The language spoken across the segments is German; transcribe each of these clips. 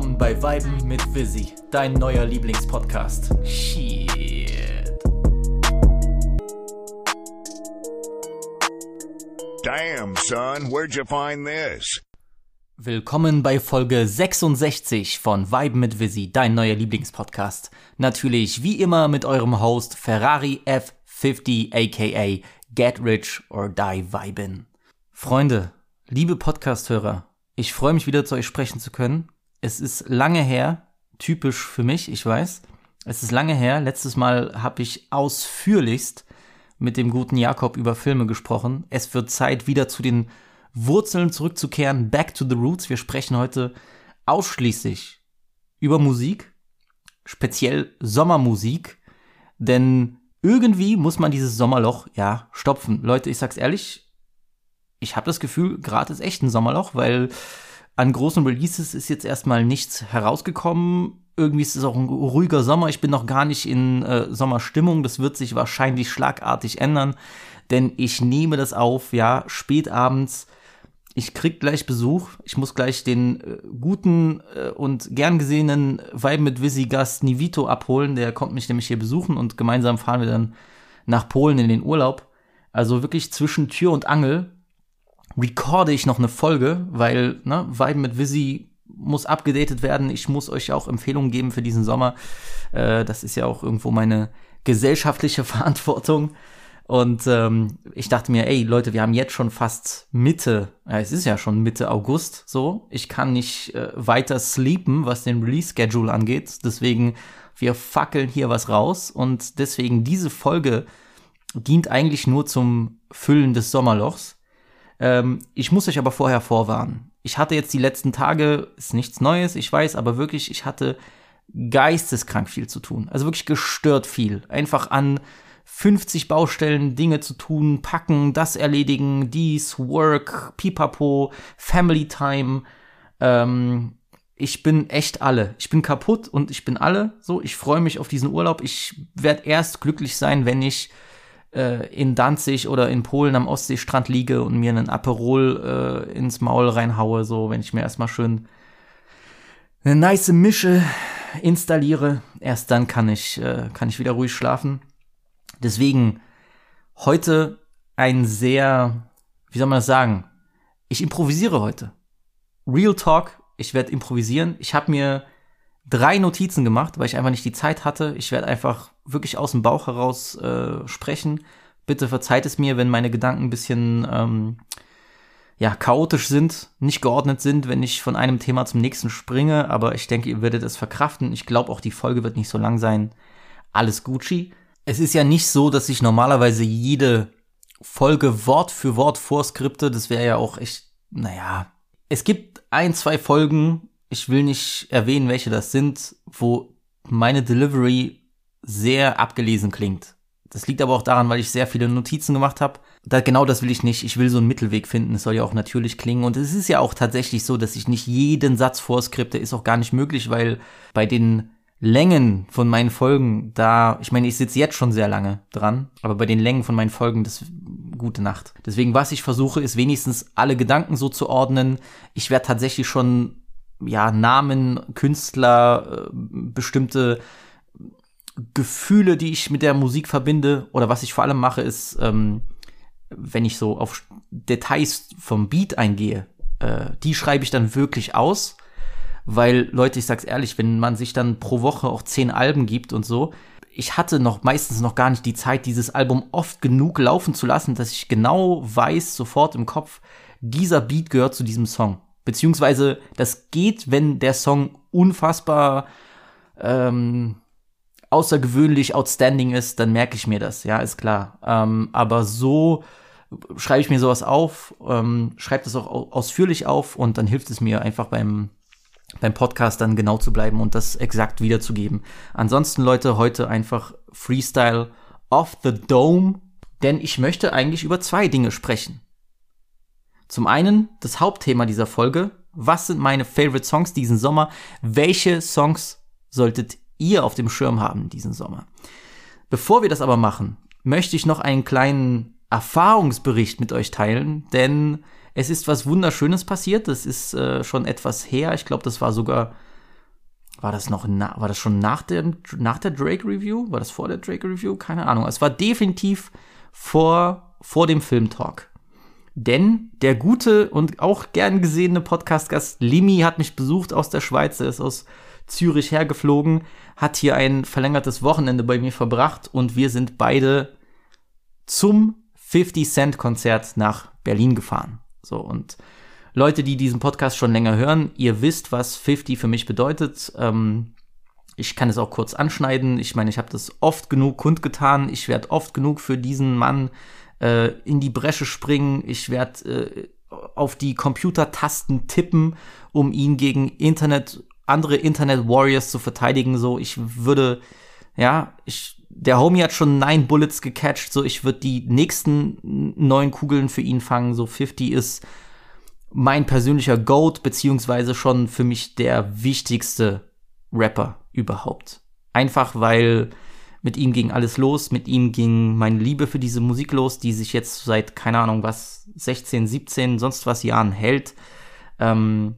Willkommen bei Weiben mit Visi, dein neuer Lieblingspodcast. Shit. Damn, son, where'd you find this? Willkommen bei Folge 66 von Weiben mit Visi, dein neuer Lieblingspodcast. Natürlich wie immer mit eurem Host Ferrari F50 aka Get Rich or Die Vibin. Freunde, liebe Podcasthörer, ich freue mich wieder zu euch sprechen zu können. Es ist lange her, typisch für mich, ich weiß. Es ist lange her. Letztes Mal habe ich ausführlichst mit dem guten Jakob über Filme gesprochen. Es wird Zeit, wieder zu den Wurzeln zurückzukehren. Back to the Roots. Wir sprechen heute ausschließlich über Musik, speziell Sommermusik. Denn irgendwie muss man dieses Sommerloch ja stopfen. Leute, ich sag's ehrlich, ich habe das Gefühl, gerade ist echt ein Sommerloch, weil an großen Releases ist jetzt erstmal nichts herausgekommen. Irgendwie ist es auch ein ruhiger Sommer. Ich bin noch gar nicht in äh, Sommerstimmung. Das wird sich wahrscheinlich schlagartig ändern, denn ich nehme das auf, ja, spät abends. Ich krieg gleich Besuch. Ich muss gleich den äh, guten äh, und gern gesehenen Vibe mit Visi Gast Nivito abholen. Der kommt mich nämlich hier besuchen und gemeinsam fahren wir dann nach Polen in den Urlaub. Also wirklich zwischen Tür und Angel recorde ich noch eine Folge, weil, ne, Vibe mit Visi muss abgedatet werden. Ich muss euch auch Empfehlungen geben für diesen Sommer. Äh, das ist ja auch irgendwo meine gesellschaftliche Verantwortung. Und ähm, ich dachte mir, ey Leute, wir haben jetzt schon fast Mitte, ja, es ist ja schon Mitte August so. Ich kann nicht äh, weiter sleepen, was den Release-Schedule angeht. Deswegen, wir fackeln hier was raus. Und deswegen, diese Folge dient eigentlich nur zum Füllen des Sommerlochs. Ähm, ich muss euch aber vorher vorwarnen. Ich hatte jetzt die letzten Tage, ist nichts Neues, ich weiß, aber wirklich, ich hatte geisteskrank viel zu tun. Also wirklich gestört viel. Einfach an 50 Baustellen Dinge zu tun, packen, das erledigen, dies, Work, Pipapo, Family Time. Ähm, ich bin echt alle. Ich bin kaputt und ich bin alle. So, ich freue mich auf diesen Urlaub. Ich werde erst glücklich sein, wenn ich äh, in Danzig oder in Polen am Ostseestrand liege und mir einen Aperol äh, ins Maul reinhaue, so wenn ich mir erstmal schön eine nice Mische installiere, erst dann kann ich, äh, kann ich wieder ruhig schlafen. Deswegen heute ein sehr, wie soll man das sagen? Ich improvisiere heute. Real Talk, ich werde improvisieren. Ich habe mir drei Notizen gemacht, weil ich einfach nicht die Zeit hatte. Ich werde einfach wirklich aus dem Bauch heraus äh, sprechen. Bitte verzeiht es mir, wenn meine Gedanken ein bisschen ähm, ja, chaotisch sind, nicht geordnet sind, wenn ich von einem Thema zum nächsten springe, aber ich denke, ihr werdet es verkraften. Ich glaube auch, die Folge wird nicht so lang sein. Alles Gucci. Es ist ja nicht so, dass ich normalerweise jede Folge Wort für Wort vorskripte. Das wäre ja auch echt, naja. Es gibt ein, zwei Folgen, ich will nicht erwähnen, welche das sind, wo meine Delivery sehr abgelesen klingt. Das liegt aber auch daran, weil ich sehr viele Notizen gemacht habe. Da, genau das will ich nicht. Ich will so einen Mittelweg finden. Es soll ja auch natürlich klingen. Und es ist ja auch tatsächlich so, dass ich nicht jeden Satz vorskripte. Ist auch gar nicht möglich, weil bei den Längen von meinen Folgen, da, ich meine, ich sitze jetzt schon sehr lange dran, aber bei den Längen von meinen Folgen, das gute Nacht. Deswegen, was ich versuche, ist wenigstens alle Gedanken so zu ordnen. Ich werde tatsächlich schon ja, Namen, Künstler, äh, bestimmte Gefühle, die ich mit der Musik verbinde. Oder was ich vor allem mache, ist, ähm, wenn ich so auf Details vom Beat eingehe, äh, die schreibe ich dann wirklich aus. Weil, Leute, ich sag's ehrlich, wenn man sich dann pro Woche auch zehn Alben gibt und so, ich hatte noch meistens noch gar nicht die Zeit, dieses Album oft genug laufen zu lassen, dass ich genau weiß, sofort im Kopf, dieser Beat gehört zu diesem Song. Beziehungsweise das geht, wenn der Song unfassbar ähm, außergewöhnlich outstanding ist, dann merke ich mir das, ja, ist klar. Ähm, aber so schreibe ich mir sowas auf, ähm, schreibe das auch ausführlich auf und dann hilft es mir einfach beim beim Podcast dann genau zu bleiben und das exakt wiederzugeben. Ansonsten, Leute, heute einfach Freestyle off the Dome, denn ich möchte eigentlich über zwei Dinge sprechen. Zum einen das Hauptthema dieser Folge. Was sind meine Favorite Songs diesen Sommer? Welche Songs solltet ihr auf dem Schirm haben diesen Sommer? Bevor wir das aber machen, möchte ich noch einen kleinen Erfahrungsbericht mit euch teilen, denn es ist was Wunderschönes passiert. Das ist äh, schon etwas her. Ich glaube, das war sogar war das noch, na, war das schon nach dem, nach der Drake Review? War das vor der Drake Review? Keine Ahnung. Es war definitiv vor, vor dem Filmtalk. Denn der gute und auch gern gesehene Podcast-Gast Limi hat mich besucht aus der Schweiz. Er ist aus Zürich hergeflogen, hat hier ein verlängertes Wochenende bei mir verbracht und wir sind beide zum 50 Cent Konzert nach Berlin gefahren. So und Leute, die diesen Podcast schon länger hören, ihr wisst, was 50 für mich bedeutet. Ähm, ich kann es auch kurz anschneiden. Ich meine, ich habe das oft genug kundgetan. Ich werde oft genug für diesen Mann äh, in die Bresche springen. Ich werde äh, auf die Computertasten tippen, um ihn gegen Internet, andere Internet Warriors zu verteidigen. So, ich würde, ja, ich, der Homie hat schon neun Bullets gecatcht. So, ich würde die nächsten neun Kugeln für ihn fangen. So, 50 ist mein persönlicher Goat, beziehungsweise schon für mich der wichtigste Rapper überhaupt. Einfach weil mit ihm ging alles los, mit ihm ging meine Liebe für diese Musik los, die sich jetzt seit, keine Ahnung was, 16, 17, sonst was Jahren hält. Ähm,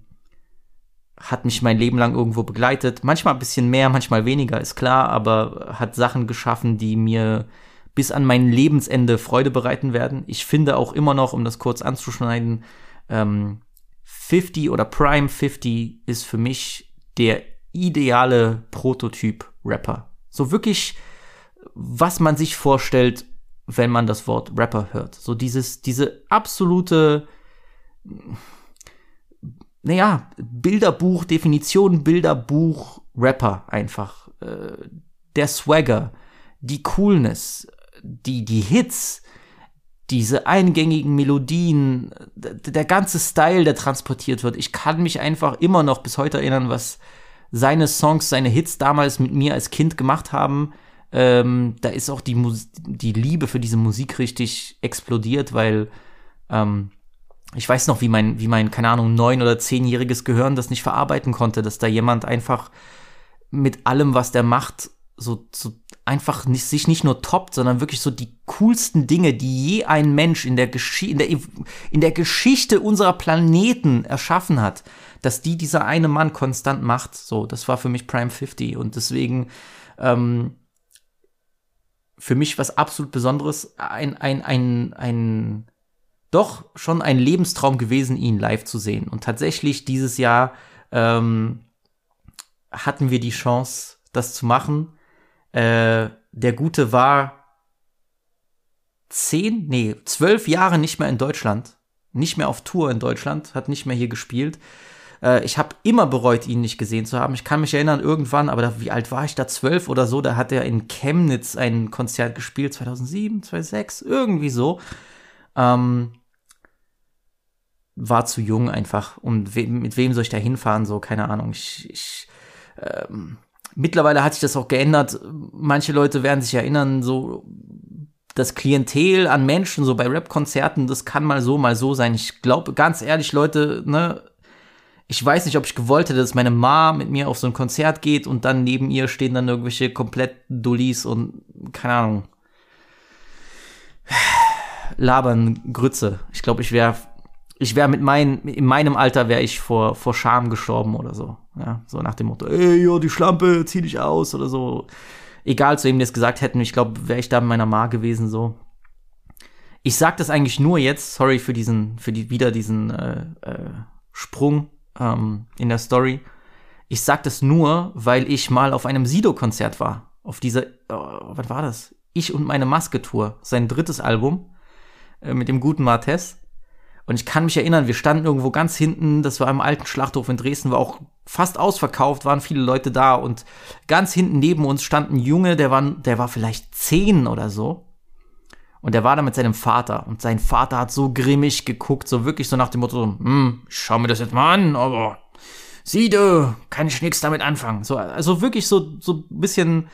hat mich mein Leben lang irgendwo begleitet. Manchmal ein bisschen mehr, manchmal weniger, ist klar, aber hat Sachen geschaffen, die mir bis an mein Lebensende Freude bereiten werden. Ich finde auch immer noch, um das kurz anzuschneiden, ähm, 50 oder Prime 50 ist für mich der ideale Prototyp-Rapper. So wirklich, was man sich vorstellt, wenn man das Wort Rapper hört. So dieses, diese absolute, naja, Bilderbuch, Definition Bilderbuch, Rapper einfach. Äh, der Swagger, die Coolness, die, die Hits, diese eingängigen Melodien, der ganze Style, der transportiert wird. Ich kann mich einfach immer noch bis heute erinnern, was seine Songs, seine Hits damals mit mir als Kind gemacht haben. Ähm, da ist auch die, Mus die Liebe für diese Musik richtig explodiert, weil ähm, ich weiß noch, wie mein, wie mein, keine Ahnung, neun- oder zehnjähriges Gehirn das nicht verarbeiten konnte, dass da jemand einfach mit allem, was der macht, so, so einfach nicht, sich nicht nur toppt, sondern wirklich so die coolsten Dinge, die je ein Mensch in der, Geschi in der, in der Geschichte unserer Planeten erschaffen hat, dass die dieser eine Mann konstant macht. So, das war für mich Prime 50 und deswegen ähm, für mich was absolut Besonderes, ein, ein, ein, ein, doch schon ein Lebenstraum gewesen, ihn live zu sehen. Und tatsächlich dieses Jahr ähm, hatten wir die Chance, das zu machen. Äh, der Gute war zehn, nee, zwölf Jahre nicht mehr in Deutschland, nicht mehr auf Tour in Deutschland, hat nicht mehr hier gespielt. Äh, ich habe immer bereut, ihn nicht gesehen zu haben. Ich kann mich erinnern, irgendwann, aber da, wie alt war ich da? Zwölf oder so, da hat er in Chemnitz ein Konzert gespielt, 2007, 2006, irgendwie so. Ähm, war zu jung einfach. Und we mit wem soll ich da hinfahren? So, keine Ahnung. Ich, ich ähm, Mittlerweile hat sich das auch geändert. Manche Leute werden sich erinnern, so das Klientel an Menschen, so bei Rap-Konzerten, das kann mal so, mal so sein. Ich glaube, ganz ehrlich, Leute, ne, ich weiß nicht, ob ich gewollt hätte, dass meine Ma mit mir auf so ein Konzert geht und dann neben ihr stehen dann irgendwelche komplett Dullis und keine Ahnung. Labern Grütze. Ich glaube, ich wäre ich wäre mit meinen, in meinem Alter wäre ich vor, vor Scham gestorben oder so. Ja, so nach dem Motto, ey, jo, die Schlampe, zieh dich aus oder so. Egal, zu wem die es gesagt hätten, ich glaube, wäre ich da mit meiner Ma gewesen, so. Ich sag das eigentlich nur jetzt, sorry für diesen, für die, wieder diesen äh, äh, Sprung ähm, in der Story. Ich sag das nur, weil ich mal auf einem Sido-Konzert war. Auf dieser, oh, was war das? Ich und meine Maske-Tour, sein drittes Album äh, mit dem guten Martes. Und ich kann mich erinnern, wir standen irgendwo ganz hinten, das war im alten Schlachthof in Dresden, war auch fast ausverkauft, waren viele Leute da und ganz hinten neben uns stand ein Junge, der war, der war vielleicht zehn oder so. Und der war da mit seinem Vater. Und sein Vater hat so grimmig geguckt, so wirklich so nach dem Motto, hm, schau mir das jetzt mal an, aber sieh du, kann ich nichts damit anfangen. So, also wirklich so, so ein bisschen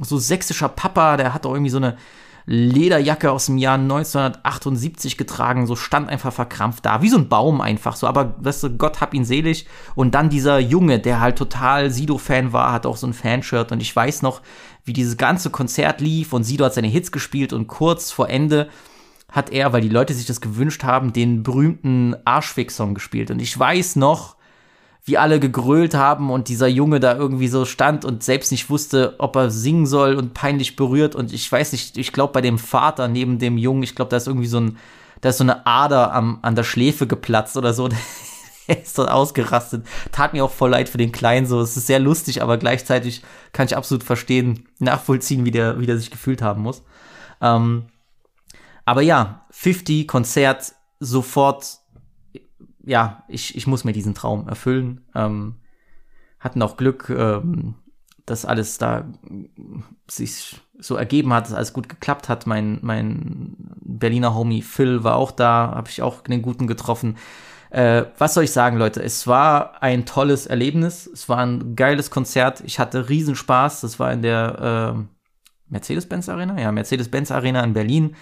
so sächsischer Papa, der hat auch irgendwie so eine, Lederjacke aus dem Jahr 1978 getragen, so stand einfach verkrampft da, wie so ein Baum einfach so, aber weißt du, Gott hab ihn selig. Und dann dieser Junge, der halt total Sido-Fan war, hat auch so ein Fanshirt und ich weiß noch, wie dieses ganze Konzert lief und Sido hat seine Hits gespielt und kurz vor Ende hat er, weil die Leute sich das gewünscht haben, den berühmten Arschfix-Song gespielt. Und ich weiß noch, wie alle gegrölt haben und dieser Junge da irgendwie so stand und selbst nicht wusste, ob er singen soll und peinlich berührt. Und ich weiß nicht, ich glaube bei dem Vater neben dem Jungen, ich glaube, da ist irgendwie so ein, da ist so eine Ader am, an der Schläfe geplatzt oder so. er ist dort ausgerastet. Tat mir auch voll leid für den Kleinen so. Es ist sehr lustig, aber gleichzeitig kann ich absolut verstehen, nachvollziehen, wie der, wie der sich gefühlt haben muss. Ähm, aber ja, 50 Konzert sofort ja, ich, ich muss mir diesen Traum erfüllen. Ähm, hatten auch Glück, ähm, dass alles da sich so ergeben hat, dass alles gut geklappt hat. Mein, mein Berliner Homie Phil war auch da, habe ich auch den Guten getroffen. Äh, was soll ich sagen, Leute? Es war ein tolles Erlebnis. Es war ein geiles Konzert. Ich hatte riesen Spaß. Das war in der äh, Mercedes-Benz Arena. Ja, Mercedes-Benz Arena in Berlin.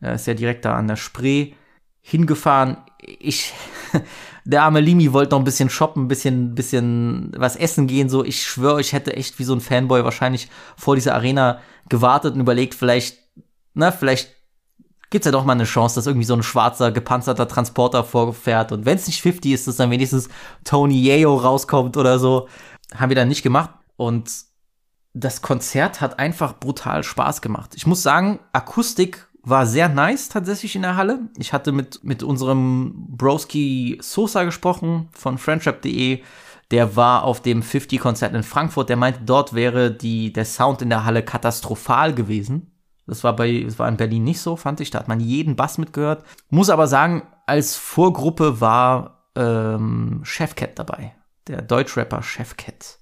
Äh, ist ja direkt da an der Spree hingefahren. Ich, der arme Limi wollte noch ein bisschen shoppen, ein bisschen, bisschen was essen gehen, so. Ich schwöre, ich hätte echt wie so ein Fanboy wahrscheinlich vor dieser Arena gewartet und überlegt, vielleicht, na, vielleicht gibt's ja doch mal eine Chance, dass irgendwie so ein schwarzer, gepanzerter Transporter vorfährt. Und wenn es nicht 50 ist, dass dann wenigstens Tony Yeo rauskommt oder so. Haben wir dann nicht gemacht. Und das Konzert hat einfach brutal Spaß gemacht. Ich muss sagen, Akustik war sehr nice tatsächlich in der Halle. Ich hatte mit, mit unserem Broski Sosa gesprochen von friendship.de. Der war auf dem 50-Konzert in Frankfurt. Der meinte, dort wäre die, der Sound in der Halle katastrophal gewesen. Das war bei, das war in Berlin nicht so, fand ich. Da hat man jeden Bass mitgehört. Muss aber sagen, als Vorgruppe war ähm, Chefcat dabei. Der Deutschrapper Chefcat.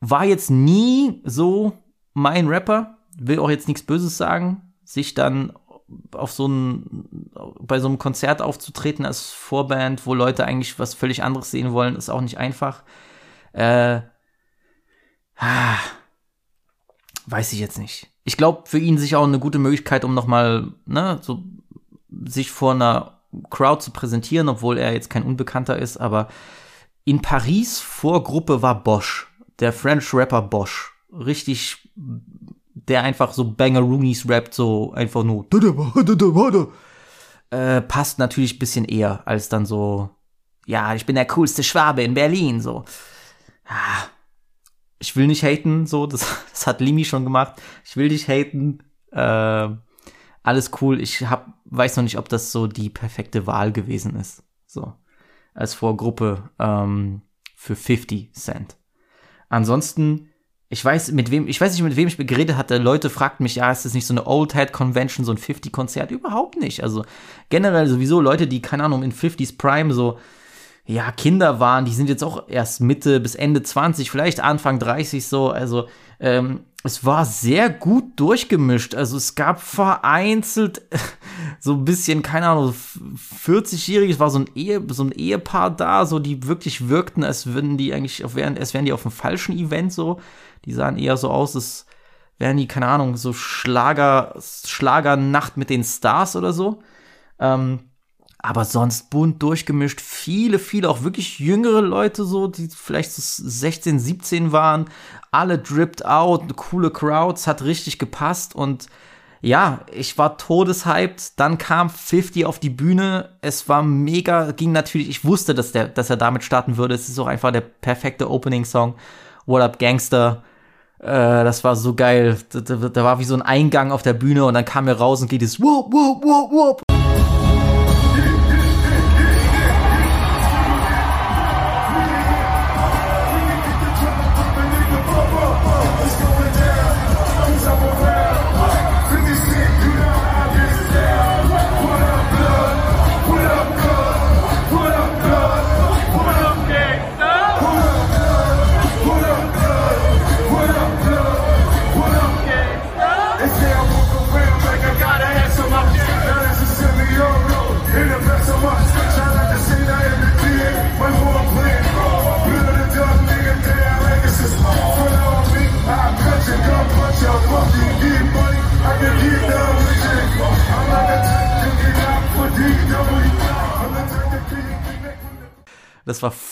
War jetzt nie so mein Rapper. Will auch jetzt nichts Böses sagen sich dann auf so ein, bei so einem Konzert aufzutreten als Vorband, wo Leute eigentlich was völlig anderes sehen wollen, ist auch nicht einfach. Äh, weiß ich jetzt nicht. Ich glaube, für ihn sicher auch eine gute Möglichkeit, um nochmal, ne, so, sich vor einer Crowd zu präsentieren, obwohl er jetzt kein Unbekannter ist, aber in Paris vor Gruppe war Bosch, der French Rapper Bosch. Richtig der einfach so Bangeroonies rappt, so einfach nur äh, passt natürlich ein bisschen eher als dann so, ja, ich bin der coolste Schwabe in Berlin, so. Ja, ich will nicht haten, so, das, das hat Limi schon gemacht. Ich will nicht haten, äh, alles cool. Ich hab, weiß noch nicht, ob das so die perfekte Wahl gewesen ist, so, als Vorgruppe ähm, für 50 Cent. Ansonsten ich weiß, mit wem, ich weiß nicht, mit wem ich geredet hatte. Leute fragten mich, ja, ist das nicht so eine Old Head Convention, so ein 50-Konzert? Überhaupt nicht. Also generell sowieso Leute, die, keine Ahnung, in 50s Prime so, ja, Kinder waren, die sind jetzt auch erst Mitte bis Ende 20, vielleicht Anfang 30 so. Also, ähm, es war sehr gut durchgemischt. Also es gab vereinzelt so ein bisschen, keine Ahnung, 40-jähriges, war so ein, Ehe, so ein Ehepaar da, so die wirklich wirkten, als würden die eigentlich, als wären die auf einem falschen Event so. Die sahen eher so aus, als wären die, keine Ahnung, so Schlager, Schlagernacht mit den Stars oder so. Ähm, aber sonst bunt durchgemischt. Viele, viele, auch wirklich jüngere Leute so, die vielleicht so 16, 17 waren. Alle dripped out, coole Crowds, hat richtig gepasst und ja, ich war todeshyped. Dann kam 50 auf die Bühne. Es war mega, ging natürlich, ich wusste, dass, der, dass er damit starten würde. Es ist auch einfach der perfekte Opening-Song. What Up Gangster. Äh, das war so geil. Da, war wie so ein Eingang auf der Bühne und dann kam er raus und geht es whoop, whoop, whoop, whoop.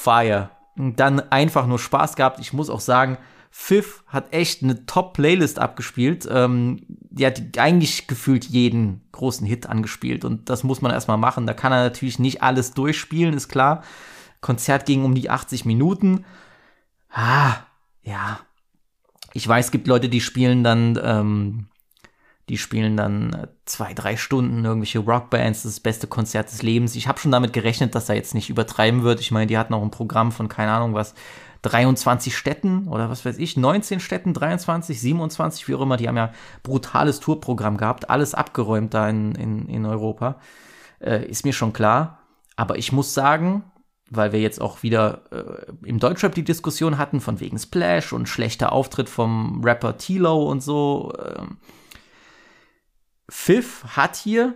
Fire. Und dann einfach nur Spaß gehabt. Ich muss auch sagen, Pfiff hat echt eine Top-Playlist abgespielt. Ähm, die hat eigentlich gefühlt jeden großen Hit angespielt. Und das muss man erstmal machen. Da kann er natürlich nicht alles durchspielen, ist klar. Konzert ging um die 80 Minuten. Ah, ja. Ich weiß, es gibt Leute, die spielen dann, ähm, die spielen dann zwei, drei Stunden irgendwelche Rockbands, das, beste Konzert des Lebens. Ich habe schon damit gerechnet, dass er jetzt nicht übertreiben wird. Ich meine, die hatten auch ein Programm von keine Ahnung was, 23 Städten oder was weiß ich, 19 Städten, 23, 27, wie auch immer. Die haben ja brutales Tourprogramm gehabt, alles abgeräumt da in, in, in Europa. Äh, ist mir schon klar. Aber ich muss sagen, weil wir jetzt auch wieder äh, im Deutschrap die Diskussion hatten, von wegen Splash und schlechter Auftritt vom Rapper Tilo und so. Äh, Pfiff hat hier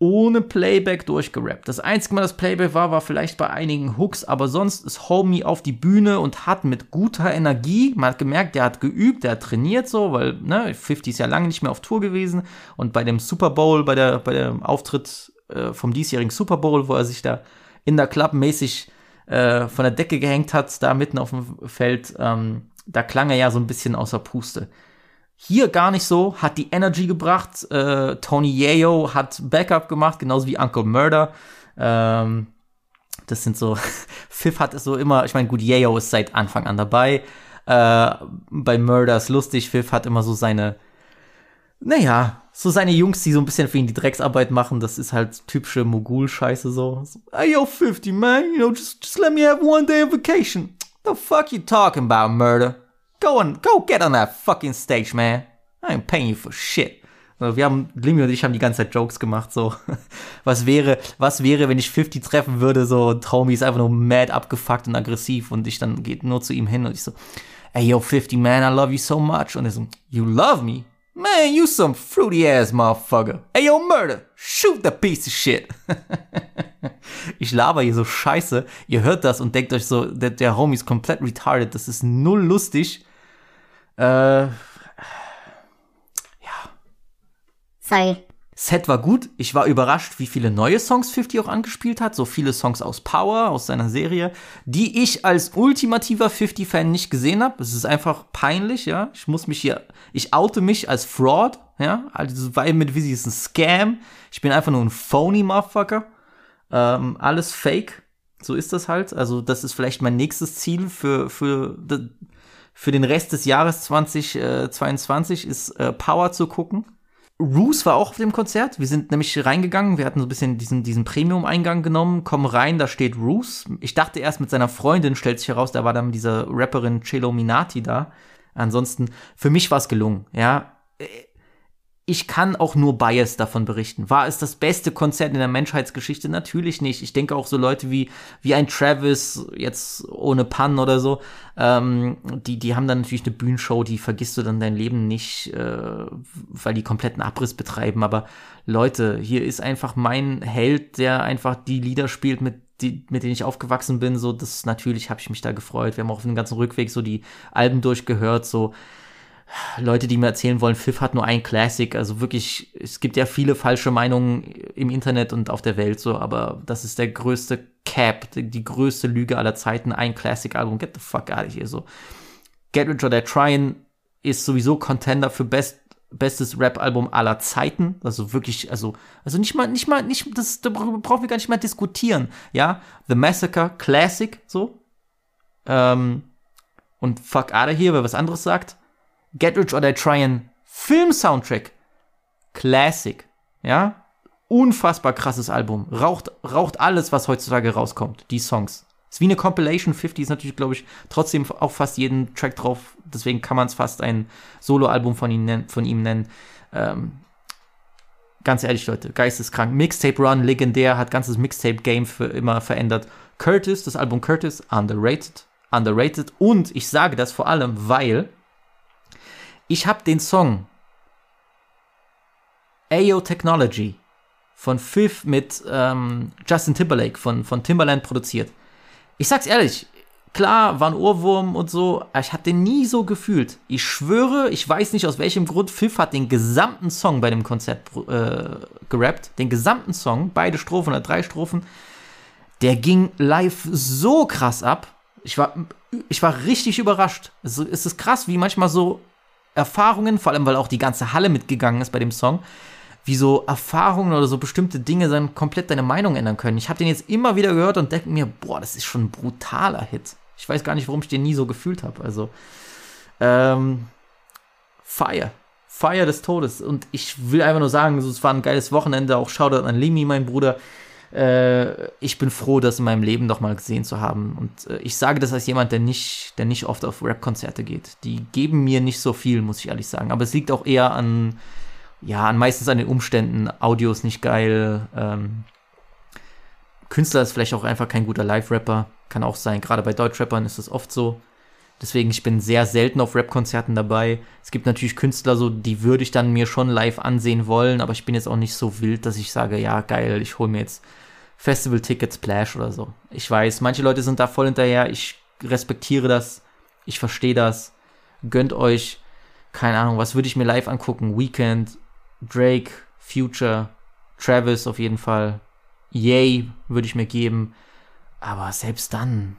ohne Playback durchgerappt. Das einzige Mal, das Playback war, war vielleicht bei einigen Hooks, aber sonst ist Homie auf die Bühne und hat mit guter Energie, man hat gemerkt, der hat geübt, der hat trainiert so, weil, ne, 50 ist ja lange nicht mehr auf Tour gewesen und bei dem Super Bowl, bei der, bei dem Auftritt äh, vom diesjährigen Super Bowl, wo er sich da in der Club mäßig äh, von der Decke gehängt hat, da mitten auf dem Feld, ähm, da klang er ja so ein bisschen außer Puste. Hier gar nicht so, hat die Energy gebracht. Äh, Tony Yayo hat Backup gemacht, genauso wie Uncle Murder. Ähm, das sind so, Pfiff hat es so immer, ich meine, gut, Yayo ist seit Anfang an dabei. Äh, bei Murder ist lustig, Pfiff hat immer so seine, naja, so seine Jungs, die so ein bisschen für ihn die Drecksarbeit machen, das ist halt typische Mogul-Scheiße so. so. Hey, yo, 50, man, you know, just, just let me have one day of vacation. The fuck you talking about, Murder? Go on, go get on that fucking stage, man. I ain't paying you for shit. Wir haben, Limmy und ich haben die ganze Zeit Jokes gemacht, so. Was wäre, was wäre, wenn ich 50 treffen würde, so, Traumi ist einfach nur mad abgefuckt und aggressiv und ich dann geht nur zu ihm hin und ich so, hey yo, 50 man, I love you so much. Und er so, you love me? Man, you some fruity ass motherfucker. Hey yo, murder, shoot that piece of shit. ich laber hier so scheiße. Ihr hört das und denkt euch so, der, der Homie ist komplett retarded. Das ist null lustig. Äh, ja. Sorry. Set war gut. Ich war überrascht, wie viele neue Songs 50 auch angespielt hat. So viele Songs aus Power, aus seiner Serie, die ich als ultimativer 50-Fan nicht gesehen habe. Es ist einfach peinlich, ja. Ich muss mich hier, ich oute mich als Fraud, ja. Also, weil mit Visi ist ein Scam. Ich bin einfach nur ein phony Motherfucker. Ähm, alles fake. So ist das halt. Also, das ist vielleicht mein nächstes Ziel für, für, für den Rest des Jahres 2022 ist äh, Power zu gucken. Roos war auch auf dem Konzert. Wir sind nämlich reingegangen. Wir hatten so ein bisschen diesen, diesen Premium-Eingang genommen, kommen rein, da steht Roos. Ich dachte erst mit seiner Freundin, stellt sich heraus, da war dann diese Rapperin Celo Minati da. Ansonsten, für mich war es gelungen, ja ich kann auch nur Bias davon berichten. War es das beste Konzert in der Menschheitsgeschichte? Natürlich nicht. Ich denke auch so Leute wie, wie ein Travis, jetzt ohne Pan oder so, ähm, die, die haben dann natürlich eine Bühnenshow, die vergisst du dann dein Leben nicht, äh, weil die kompletten Abriss betreiben. Aber Leute, hier ist einfach mein Held, der einfach die Lieder spielt, mit die, mit denen ich aufgewachsen bin, so, das natürlich habe ich mich da gefreut. Wir haben auch auf dem ganzen Rückweg so die Alben durchgehört, so, Leute, die mir erzählen wollen, Pfiff hat nur ein Classic. Also wirklich, es gibt ja viele falsche Meinungen im Internet und auf der Welt so, aber das ist der größte Cap, die, größte Lüge aller Zeiten. Ein Classic-Album, get the fuck out of here. So. Get Rich or Die Tryin' ist sowieso Contender für Best, bestes Rap-Album aller Zeiten. Also wirklich, also, also nicht mal, nicht mal, nicht, das, da brauchen wir gar nicht mal diskutieren. Ja, The Massacre, Classic, so. Ähm, und fuck out of here, wer was anderes sagt. Get Rich or Die Tryin' Film-Soundtrack. Classic. Ja? Unfassbar krasses Album. Raucht, raucht alles, was heutzutage rauskommt. Die Songs. Ist wie eine Compilation. 50 ist natürlich, glaube ich, trotzdem auch fast jeden Track drauf. Deswegen kann man es fast ein Solo-Album von, ihm von ihm nennen. Ähm, ganz ehrlich, Leute, geisteskrank. Mixtape Run, legendär, hat ganzes Mixtape-Game für immer verändert. Curtis, das Album Curtis, underrated. Underrated. Und ich sage das vor allem, weil ich habe den Song Ayo Technology von Fifth mit ähm, Justin Timberlake von, von Timberland produziert. Ich sag's ehrlich, klar, war ein Ohrwurm und so, aber ich habe den nie so gefühlt. Ich schwöre, ich weiß nicht aus welchem Grund, Fifth hat den gesamten Song bei dem Konzert äh, gerappt. Den gesamten Song, beide Strophen oder drei Strophen. Der ging live so krass ab. Ich war, ich war richtig überrascht. Es ist krass, wie manchmal so Erfahrungen, vor allem weil auch die ganze Halle mitgegangen ist bei dem Song, wie so Erfahrungen oder so bestimmte Dinge dann komplett deine Meinung ändern können. Ich habe den jetzt immer wieder gehört und denke mir, boah, das ist schon ein brutaler Hit. Ich weiß gar nicht, warum ich den nie so gefühlt habe. Also, ähm, Fire. Fire des Todes. Und ich will einfach nur sagen, es war ein geiles Wochenende. Auch Shoutout an Limi, mein Bruder. Äh, ich bin froh, das in meinem Leben noch mal gesehen zu haben. Und äh, ich sage das als jemand, der nicht, der nicht oft auf Rap-Konzerte geht. Die geben mir nicht so viel, muss ich ehrlich sagen. Aber es liegt auch eher an, ja, meistens an den Umständen. Audio ist nicht geil. Ähm, Künstler ist vielleicht auch einfach kein guter Live-Rapper. Kann auch sein. Gerade bei Deutschrappern ist das oft so. Deswegen, ich bin sehr selten auf Rap-Konzerten dabei. Es gibt natürlich Künstler, so, die würde ich dann mir schon live ansehen wollen, aber ich bin jetzt auch nicht so wild, dass ich sage, ja, geil, ich hole mir jetzt Festival-Tickets, Splash oder so. Ich weiß, manche Leute sind da voll hinterher. Ich respektiere das. Ich verstehe das. Gönnt euch. Keine Ahnung, was würde ich mir live angucken? Weekend, Drake, Future, Travis auf jeden Fall. Yay würde ich mir geben. Aber selbst dann.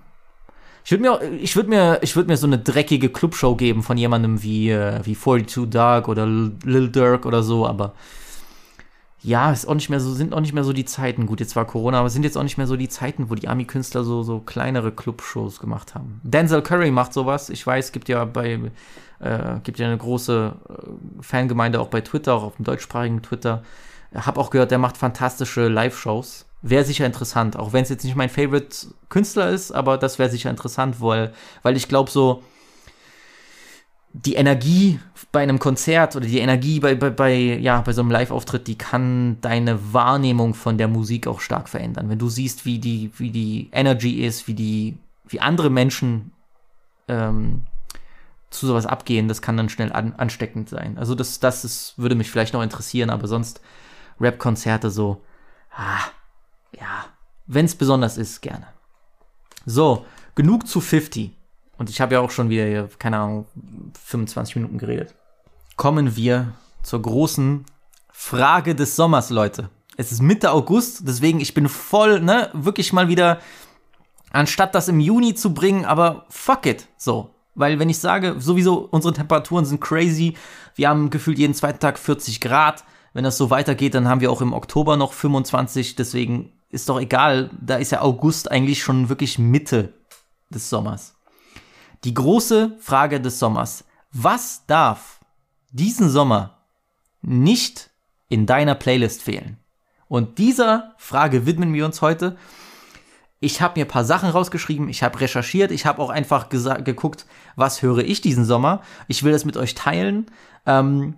Ich würde mir, ich würde mir, ich würde mir so eine dreckige Clubshow geben von jemandem wie, äh, wie 42 Dark oder Lil Durk oder so, aber ja, ist auch nicht mehr so, sind auch nicht mehr so die Zeiten. Gut, jetzt war Corona, aber sind jetzt auch nicht mehr so die Zeiten, wo die Ami-Künstler so, so kleinere Clubshows gemacht haben. Denzel Curry macht sowas. Ich weiß, gibt ja bei, äh, gibt ja eine große äh, Fangemeinde auch bei Twitter, auch auf dem deutschsprachigen Twitter. Hab auch gehört, der macht fantastische Live-Shows. Wäre sicher interessant, auch wenn es jetzt nicht mein Favorite Künstler ist, aber das wäre sicher interessant, weil, weil ich glaube so, die Energie bei einem Konzert oder die Energie bei, bei, bei, ja, bei so einem Live-Auftritt, die kann deine Wahrnehmung von der Musik auch stark verändern. Wenn du siehst, wie die, wie die Energy ist, wie die, wie andere Menschen ähm, zu sowas abgehen, das kann dann schnell an, ansteckend sein. Also das, das ist, würde mich vielleicht noch interessieren, aber sonst Rap-Konzerte so, ah, ja, wenn es besonders ist, gerne. So, genug zu 50. Und ich habe ja auch schon wieder, keine Ahnung, 25 Minuten geredet. Kommen wir zur großen Frage des Sommers, Leute. Es ist Mitte August, deswegen ich bin voll, ne, wirklich mal wieder, anstatt das im Juni zu bringen, aber fuck it, so. Weil wenn ich sage, sowieso unsere Temperaturen sind crazy, wir haben gefühlt jeden zweiten Tag 40 Grad. Wenn das so weitergeht, dann haben wir auch im Oktober noch 25, deswegen ist doch egal, da ist ja August eigentlich schon wirklich Mitte des Sommers. Die große Frage des Sommers. Was darf diesen Sommer nicht in deiner Playlist fehlen? Und dieser Frage widmen wir uns heute. Ich habe mir ein paar Sachen rausgeschrieben, ich habe recherchiert, ich habe auch einfach geguckt, was höre ich diesen Sommer. Ich will das mit euch teilen. Ähm,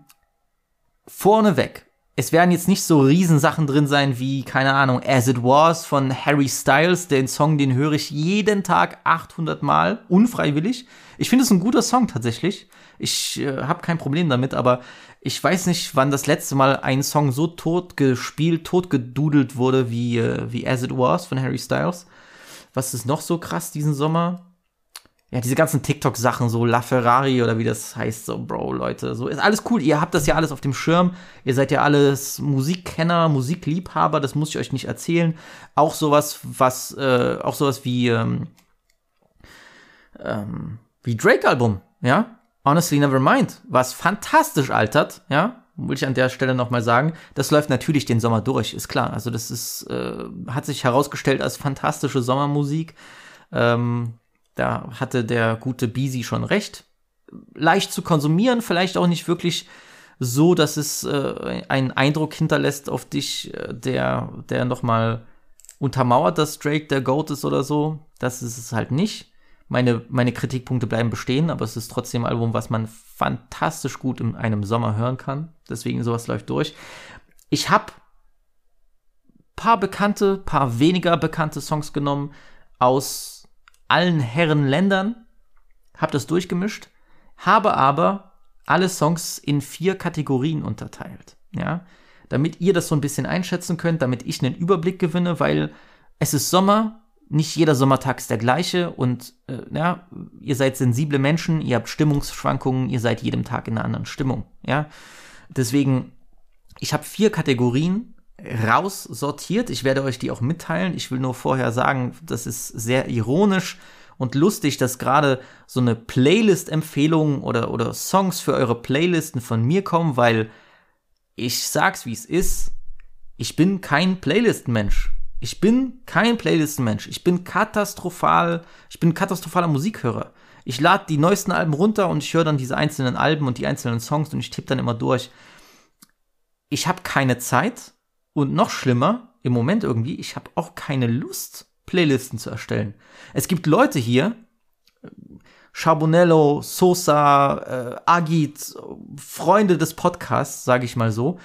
vorneweg, es werden jetzt nicht so Riesensachen drin sein wie, keine Ahnung, As It Was von Harry Styles. Den Song, den höre ich jeden Tag 800 Mal, unfreiwillig. Ich finde es ein guter Song tatsächlich. Ich äh, habe kein Problem damit, aber ich weiß nicht, wann das letzte Mal ein Song so tot gespielt, tot gedudelt wurde wie, äh, wie As It Was von Harry Styles. Was ist noch so krass diesen Sommer? Ja, diese ganzen TikTok-Sachen, so La Ferrari oder wie das heißt, so, Bro, Leute, so, ist alles cool. Ihr habt das ja alles auf dem Schirm. Ihr seid ja alles Musikkenner, Musikliebhaber, das muss ich euch nicht erzählen. Auch sowas, was, äh, auch sowas wie, ähm, ähm, wie Drake-Album, ja? Honestly Nevermind, was fantastisch altert, ja? Will ich an der Stelle nochmal sagen. Das läuft natürlich den Sommer durch, ist klar. Also, das ist, äh, hat sich herausgestellt als fantastische Sommermusik. Ähm, da hatte der gute Beezy schon recht. Leicht zu konsumieren, vielleicht auch nicht wirklich so, dass es äh, einen Eindruck hinterlässt auf dich, äh, der, der nochmal untermauert, dass Drake der Goat ist oder so. Das ist es halt nicht. Meine, meine Kritikpunkte bleiben bestehen, aber es ist trotzdem ein Album, was man fantastisch gut in einem Sommer hören kann. Deswegen sowas läuft durch. Ich habe paar bekannte, paar weniger bekannte Songs genommen aus allen Herren Ländern, habe das durchgemischt, habe aber alle Songs in vier Kategorien unterteilt, ja, damit ihr das so ein bisschen einschätzen könnt, damit ich einen Überblick gewinne, weil es ist Sommer, nicht jeder Sommertag ist der gleiche und äh, ja, ihr seid sensible Menschen, ihr habt Stimmungsschwankungen, ihr seid jedem Tag in einer anderen Stimmung, ja. Deswegen, ich habe vier Kategorien raussortiert. Ich werde euch die auch mitteilen. Ich will nur vorher sagen, das ist sehr ironisch und lustig, dass gerade so eine Playlist-Empfehlung oder, oder Songs für eure Playlisten von mir kommen, weil ich sag's wie es ist, ich bin kein Playlist-Mensch. Ich bin kein Playlist-Mensch. Ich bin katastrophal, ich bin katastrophaler Musikhörer. Ich lade die neuesten Alben runter und ich höre dann diese einzelnen Alben und die einzelnen Songs und ich tippe dann immer durch. Ich habe keine Zeit und noch schlimmer, im Moment irgendwie, ich habe auch keine Lust, Playlisten zu erstellen. Es gibt Leute hier, Charbonello, Sosa, äh, Agit, Freunde des Podcasts, sage ich mal so,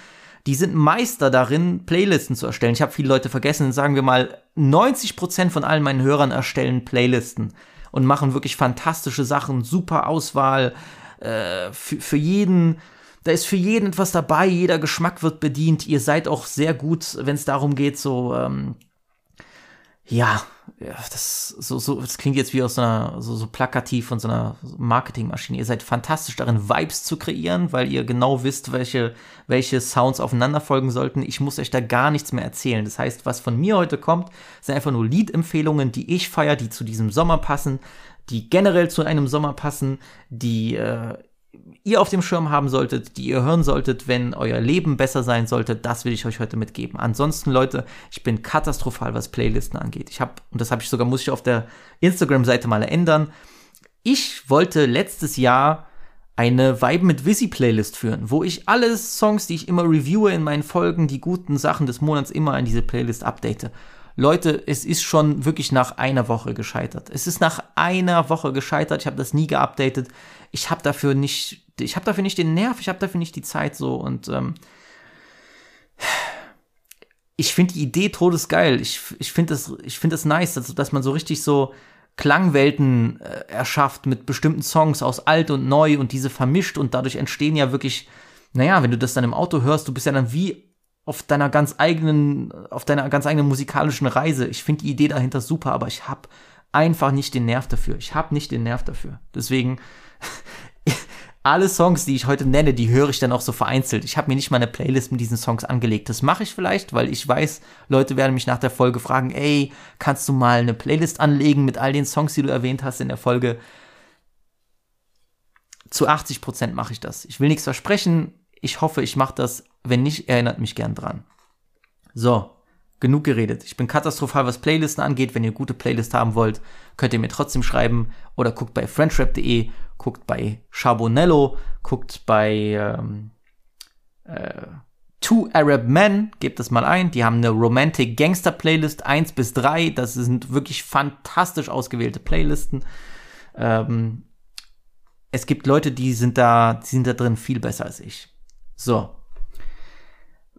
die sind Meister darin, Playlisten zu erstellen. Ich habe viele Leute vergessen, sagen wir mal, 90% von allen meinen Hörern erstellen Playlisten und machen wirklich fantastische Sachen, super Auswahl äh, für jeden. Da ist für jeden etwas dabei, jeder Geschmack wird bedient. Ihr seid auch sehr gut, wenn es darum geht, so ähm, ja, das, so, so, das klingt jetzt wie aus so einer, so, so plakativ von so einer Marketingmaschine. Ihr seid fantastisch darin, Vibes zu kreieren, weil ihr genau wisst, welche, welche Sounds aufeinander folgen sollten. Ich muss euch da gar nichts mehr erzählen. Das heißt, was von mir heute kommt, sind einfach nur Liedempfehlungen, die ich feiere, die zu diesem Sommer passen, die generell zu einem Sommer passen, die äh, ihr auf dem Schirm haben solltet, die ihr hören solltet, wenn euer Leben besser sein sollte, das will ich euch heute mitgeben. Ansonsten, Leute, ich bin katastrophal, was Playlisten angeht. Ich habe, und das habe ich sogar, muss ich auf der Instagram-Seite mal ändern. Ich wollte letztes Jahr eine Vibe mit Visi Playlist führen, wo ich alle Songs, die ich immer reviewe in meinen Folgen, die guten Sachen des Monats immer in diese Playlist update. Leute, es ist schon wirklich nach einer Woche gescheitert. Es ist nach einer Woche gescheitert. Ich habe das nie geupdatet. Ich habe dafür nicht, ich habe dafür nicht den Nerv, ich habe dafür nicht die Zeit so und ähm, ich finde die Idee todesgeil. Ich, ich finde das, ich finde das nice, dass, dass man so richtig so Klangwelten äh, erschafft mit bestimmten Songs aus alt und neu und diese vermischt und dadurch entstehen ja wirklich, naja, wenn du das dann im Auto hörst, du bist ja dann wie auf deiner ganz eigenen, auf deiner ganz eigenen musikalischen Reise. Ich finde die Idee dahinter super, aber ich habe einfach nicht den Nerv dafür. Ich habe nicht den Nerv dafür. Deswegen alle Songs, die ich heute nenne, die höre ich dann auch so vereinzelt. Ich habe mir nicht mal eine Playlist mit diesen Songs angelegt. Das mache ich vielleicht, weil ich weiß, Leute werden mich nach der Folge fragen, ey, kannst du mal eine Playlist anlegen mit all den Songs, die du erwähnt hast in der Folge? Zu 80 Prozent mache ich das. Ich will nichts versprechen. Ich hoffe, ich mache das. Wenn nicht, erinnert mich gern dran. So, genug geredet. Ich bin katastrophal, was Playlisten angeht. Wenn ihr gute Playlist haben wollt, könnt ihr mir trotzdem schreiben oder guckt bei friendshrap.de, guckt bei Charbonello, guckt bei ähm, äh, Two Arab Men, gebt das mal ein. Die haben eine Romantic Gangster Playlist 1 bis 3. Das sind wirklich fantastisch ausgewählte Playlisten. Ähm, es gibt Leute, die sind da, die sind da drin viel besser als ich. So.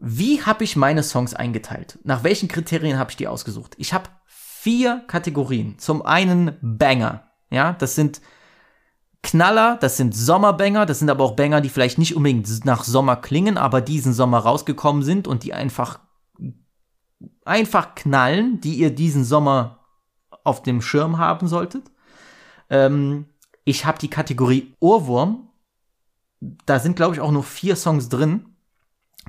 Wie habe ich meine Songs eingeteilt? Nach welchen Kriterien habe ich die ausgesucht? Ich habe vier Kategorien. Zum einen Banger. Ja, das sind Knaller, das sind Sommerbanger, das sind aber auch Banger, die vielleicht nicht unbedingt nach Sommer klingen, aber diesen Sommer rausgekommen sind und die einfach einfach knallen, die ihr diesen Sommer auf dem Schirm haben solltet. Ähm, ich habe die Kategorie Ohrwurm da sind, glaube ich, auch nur vier Songs drin.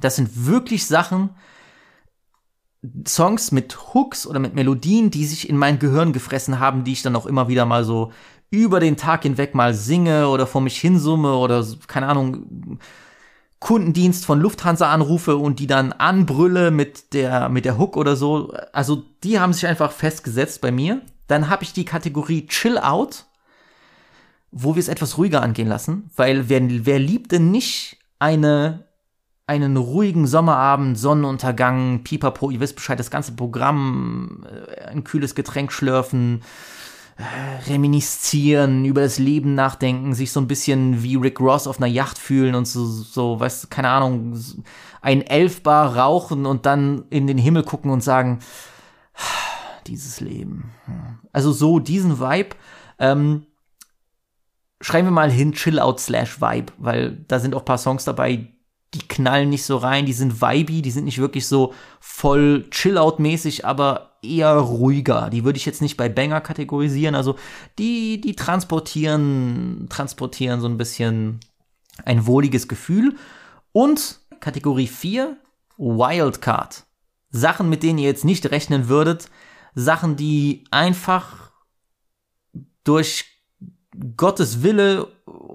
Das sind wirklich Sachen, Songs mit Hooks oder mit Melodien, die sich in mein Gehirn gefressen haben, die ich dann auch immer wieder mal so über den Tag hinweg mal singe oder vor mich hinsumme oder keine Ahnung Kundendienst von Lufthansa anrufe und die dann anbrülle mit der mit der Hook oder so. Also die haben sich einfach festgesetzt bei mir. Dann habe ich die Kategorie Chill Out wo wir es etwas ruhiger angehen lassen, weil wer, wer liebt denn nicht eine, einen ruhigen Sommerabend, Sonnenuntergang, Pipapo, ihr wisst Bescheid, das ganze Programm, äh, ein kühles Getränk schlürfen, äh, reminiszieren, über das Leben nachdenken, sich so ein bisschen wie Rick Ross auf einer Yacht fühlen und so, so, weißt du, keine Ahnung, ein Elfbar rauchen und dann in den Himmel gucken und sagen, dieses Leben. Also so diesen Vibe. Ähm, schreiben wir mal hin Chill-Out slash Vibe, weil da sind auch paar Songs dabei, die knallen nicht so rein, die sind vibey, die sind nicht wirklich so voll Chill-Out-mäßig, aber eher ruhiger. Die würde ich jetzt nicht bei Banger kategorisieren, also die, die transportieren, transportieren so ein bisschen ein wohliges Gefühl. Und Kategorie 4, Wildcard. Sachen, mit denen ihr jetzt nicht rechnen würdet, Sachen, die einfach durch Gottes Wille,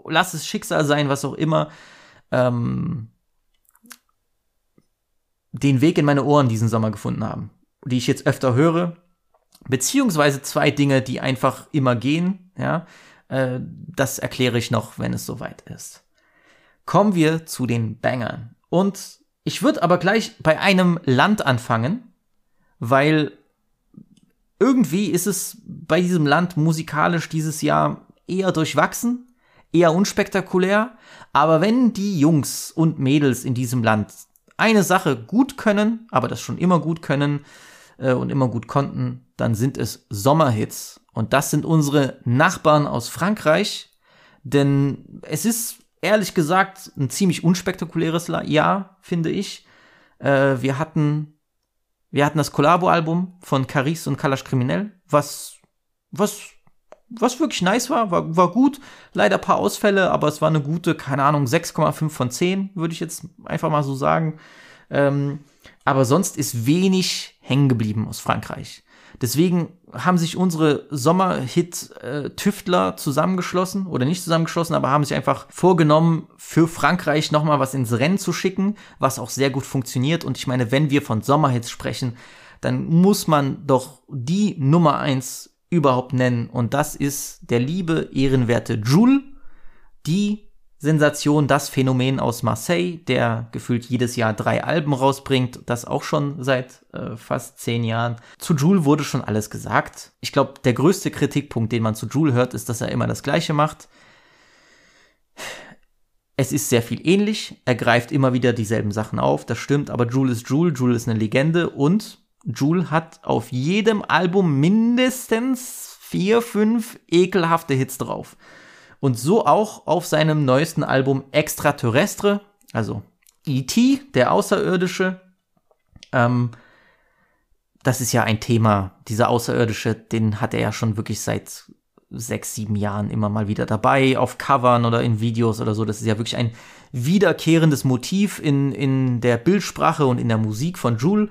lass es Schicksal sein, was auch immer, ähm, den Weg in meine Ohren diesen Sommer gefunden haben, die ich jetzt öfter höre, beziehungsweise zwei Dinge, die einfach immer gehen, ja, äh, das erkläre ich noch, wenn es soweit ist. Kommen wir zu den Bangern. Und ich würde aber gleich bei einem Land anfangen, weil irgendwie ist es bei diesem Land musikalisch dieses Jahr eher durchwachsen, eher unspektakulär, aber wenn die Jungs und Mädels in diesem Land eine Sache gut können, aber das schon immer gut können äh, und immer gut konnten, dann sind es Sommerhits. Und das sind unsere Nachbarn aus Frankreich, denn es ist ehrlich gesagt ein ziemlich unspektakuläres Jahr, finde ich. Äh, wir hatten wir hatten das Collabo-Album von Caris und Kalash Kriminell, was, was, was wirklich nice war, war, war gut. Leider paar Ausfälle, aber es war eine gute, keine Ahnung, 6,5 von 10, würde ich jetzt einfach mal so sagen. Ähm, aber sonst ist wenig hängen geblieben aus Frankreich. Deswegen haben sich unsere Sommerhit-Tüftler zusammengeschlossen oder nicht zusammengeschlossen, aber haben sich einfach vorgenommen, für Frankreich nochmal was ins Rennen zu schicken, was auch sehr gut funktioniert. Und ich meine, wenn wir von Sommerhits sprechen, dann muss man doch die Nummer eins überhaupt nennen. Und das ist der liebe, ehrenwerte Jules, die Sensation, das Phänomen aus Marseille, der gefühlt jedes Jahr drei Alben rausbringt, das auch schon seit äh, fast zehn Jahren. Zu Jules wurde schon alles gesagt. Ich glaube, der größte Kritikpunkt, den man zu Jules hört, ist, dass er immer das Gleiche macht. Es ist sehr viel ähnlich, er greift immer wieder dieselben Sachen auf, das stimmt, aber Jules ist Jules, Jules ist eine Legende und Jules hat auf jedem Album mindestens vier, fünf ekelhafte Hits drauf. Und so auch auf seinem neuesten Album Extraterrestre, also E.T., der Außerirdische. Ähm, das ist ja ein Thema, dieser Außerirdische, den hat er ja schon wirklich seit sechs, sieben Jahren immer mal wieder dabei, auf Covern oder in Videos oder so. Das ist ja wirklich ein wiederkehrendes Motiv in, in der Bildsprache und in der Musik von Jules.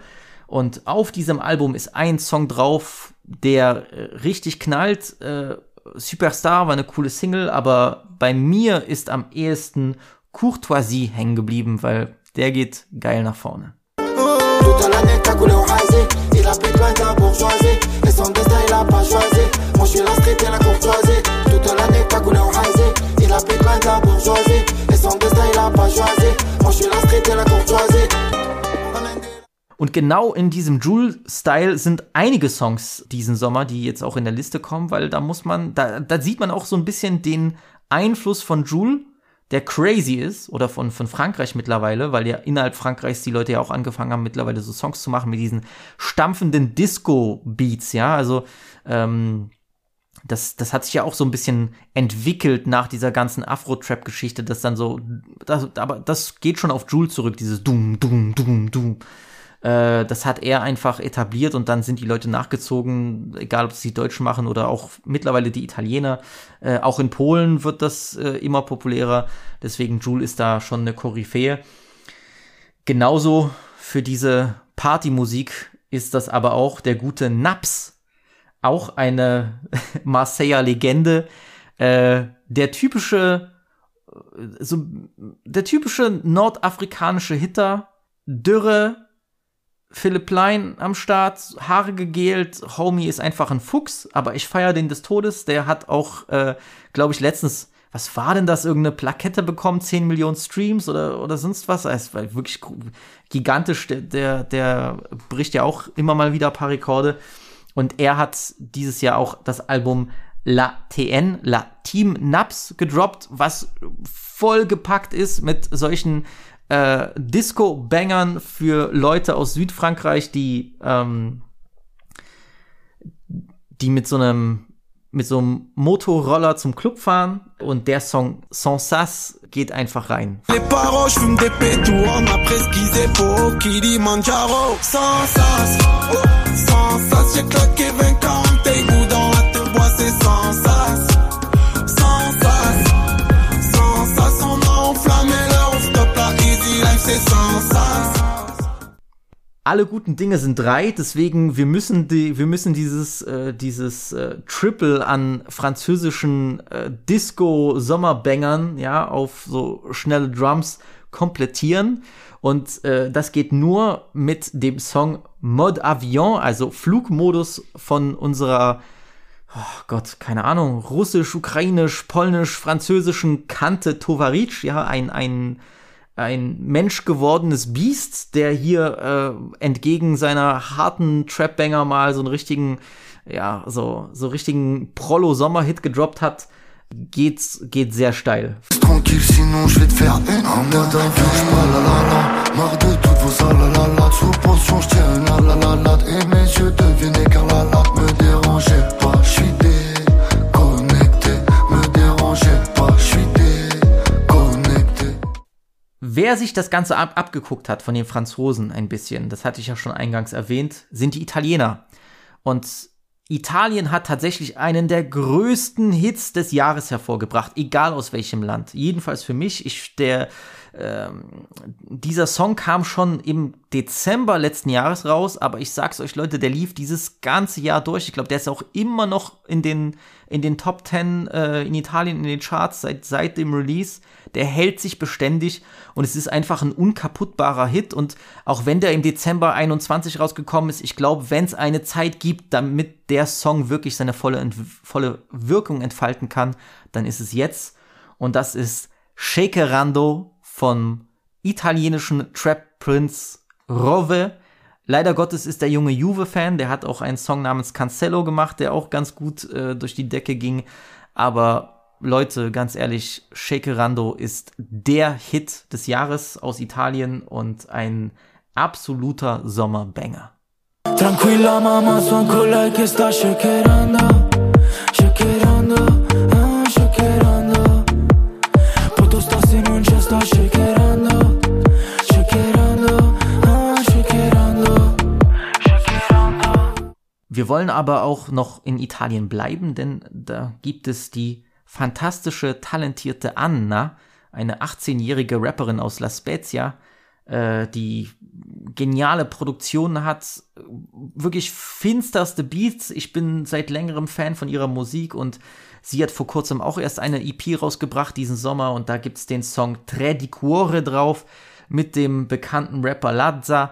Und auf diesem Album ist ein Song drauf, der äh, richtig knallt, äh, Superstar war eine coole Single, aber bei mir ist am ehesten Courtoisie hängen geblieben, weil der geht geil nach vorne. Toute und genau in diesem Jewel-Style sind einige Songs diesen Sommer, die jetzt auch in der Liste kommen, weil da muss man, da, da sieht man auch so ein bisschen den Einfluss von Jewel, der crazy ist, oder von, von Frankreich mittlerweile, weil ja innerhalb Frankreichs die Leute ja auch angefangen haben, mittlerweile so Songs zu machen mit diesen stampfenden Disco-Beats, ja, also, ähm, das, das hat sich ja auch so ein bisschen entwickelt nach dieser ganzen Afro-Trap-Geschichte, das dann so, das, aber das geht schon auf Jewel zurück, dieses Dum, Dum, Dum, Dum. Äh, das hat er einfach etabliert und dann sind die Leute nachgezogen, egal ob es die Deutschen machen oder auch mittlerweile die Italiener. Äh, auch in Polen wird das äh, immer populärer. Deswegen Jules ist da schon eine Koryphäe. Genauso für diese Partymusik ist das aber auch der gute Naps. Auch eine Marseiller Legende. Äh, der typische, so, der typische nordafrikanische Hitter, Dürre, Philipp Lein am Start, Haare gegelt, Homie ist einfach ein Fuchs, aber ich feiere den des Todes. Der hat auch, äh, glaube ich, letztens, was war denn das, irgendeine Plakette bekommen, 10 Millionen Streams oder, oder sonst was. Es war wirklich gigantisch, der, der, der bricht ja auch immer mal wieder ein paar Rekorde. Und er hat dieses Jahr auch das Album La TN, La Team Naps gedroppt, was vollgepackt ist mit solchen äh, Disco-Bangern für Leute aus Südfrankreich, die, ähm, die mit so einem mit so einem Motorroller zum Club fahren und der Song Sans Sas geht einfach rein. Alle guten Dinge sind drei, deswegen wir müssen die, wir müssen dieses äh, dieses äh, Triple an französischen äh, Disco Sommerbangern, ja, auf so schnelle Drums komplettieren. Und äh, das geht nur mit dem Song Mode Avion, also Flugmodus von unserer, oh Gott, keine Ahnung, russisch, ukrainisch, polnisch, französischen Kante Tovaric, ja, ein, ein, ein menschgewordenes Biest, der hier äh, entgegen seiner harten Trap-Banger mal so einen richtigen, ja, so, so richtigen Prollo-Sommer-Hit gedroppt hat geht's, geht sehr steil. Tranquille, sinon je vais te faire une Wer sich das Ganze ab abgeguckt hat von den Franzosen ein bisschen, das hatte ich ja schon eingangs erwähnt, sind die Italiener. Und Italien hat tatsächlich einen der größten Hits des Jahres hervorgebracht, egal aus welchem Land. Jedenfalls für mich. Ich, der, ähm, dieser Song kam schon im Dezember letzten Jahres raus, aber ich sag's euch, Leute, der lief dieses ganze Jahr durch. Ich glaube, der ist auch immer noch in den, in den Top Ten äh, in Italien, in den Charts seit, seit dem Release der hält sich beständig und es ist einfach ein unkaputtbarer Hit. Und auch wenn der im Dezember 21 rausgekommen ist, ich glaube, wenn es eine Zeit gibt, damit der Song wirklich seine volle, volle Wirkung entfalten kann, dann ist es jetzt. Und das ist Shakerando vom italienischen Trap Prince Rove. Leider Gottes ist der junge Juve-Fan, der hat auch einen Song namens Cancello gemacht, der auch ganz gut äh, durch die Decke ging. Aber Leute, ganz ehrlich, Shakerando ist der Hit des Jahres aus Italien und ein absoluter Sommerbanger. Tranquilla mama, son con lei che sta shakerando, Wir wollen aber auch noch in Italien bleiben, denn da gibt es die fantastische, talentierte Anna, eine 18-jährige Rapperin aus La Spezia, äh, die geniale Produktionen hat, wirklich finsterste Beats. Ich bin seit längerem Fan von ihrer Musik und sie hat vor kurzem auch erst eine EP rausgebracht diesen Sommer und da gibt es den Song Tre di Cuore drauf mit dem bekannten Rapper Lazza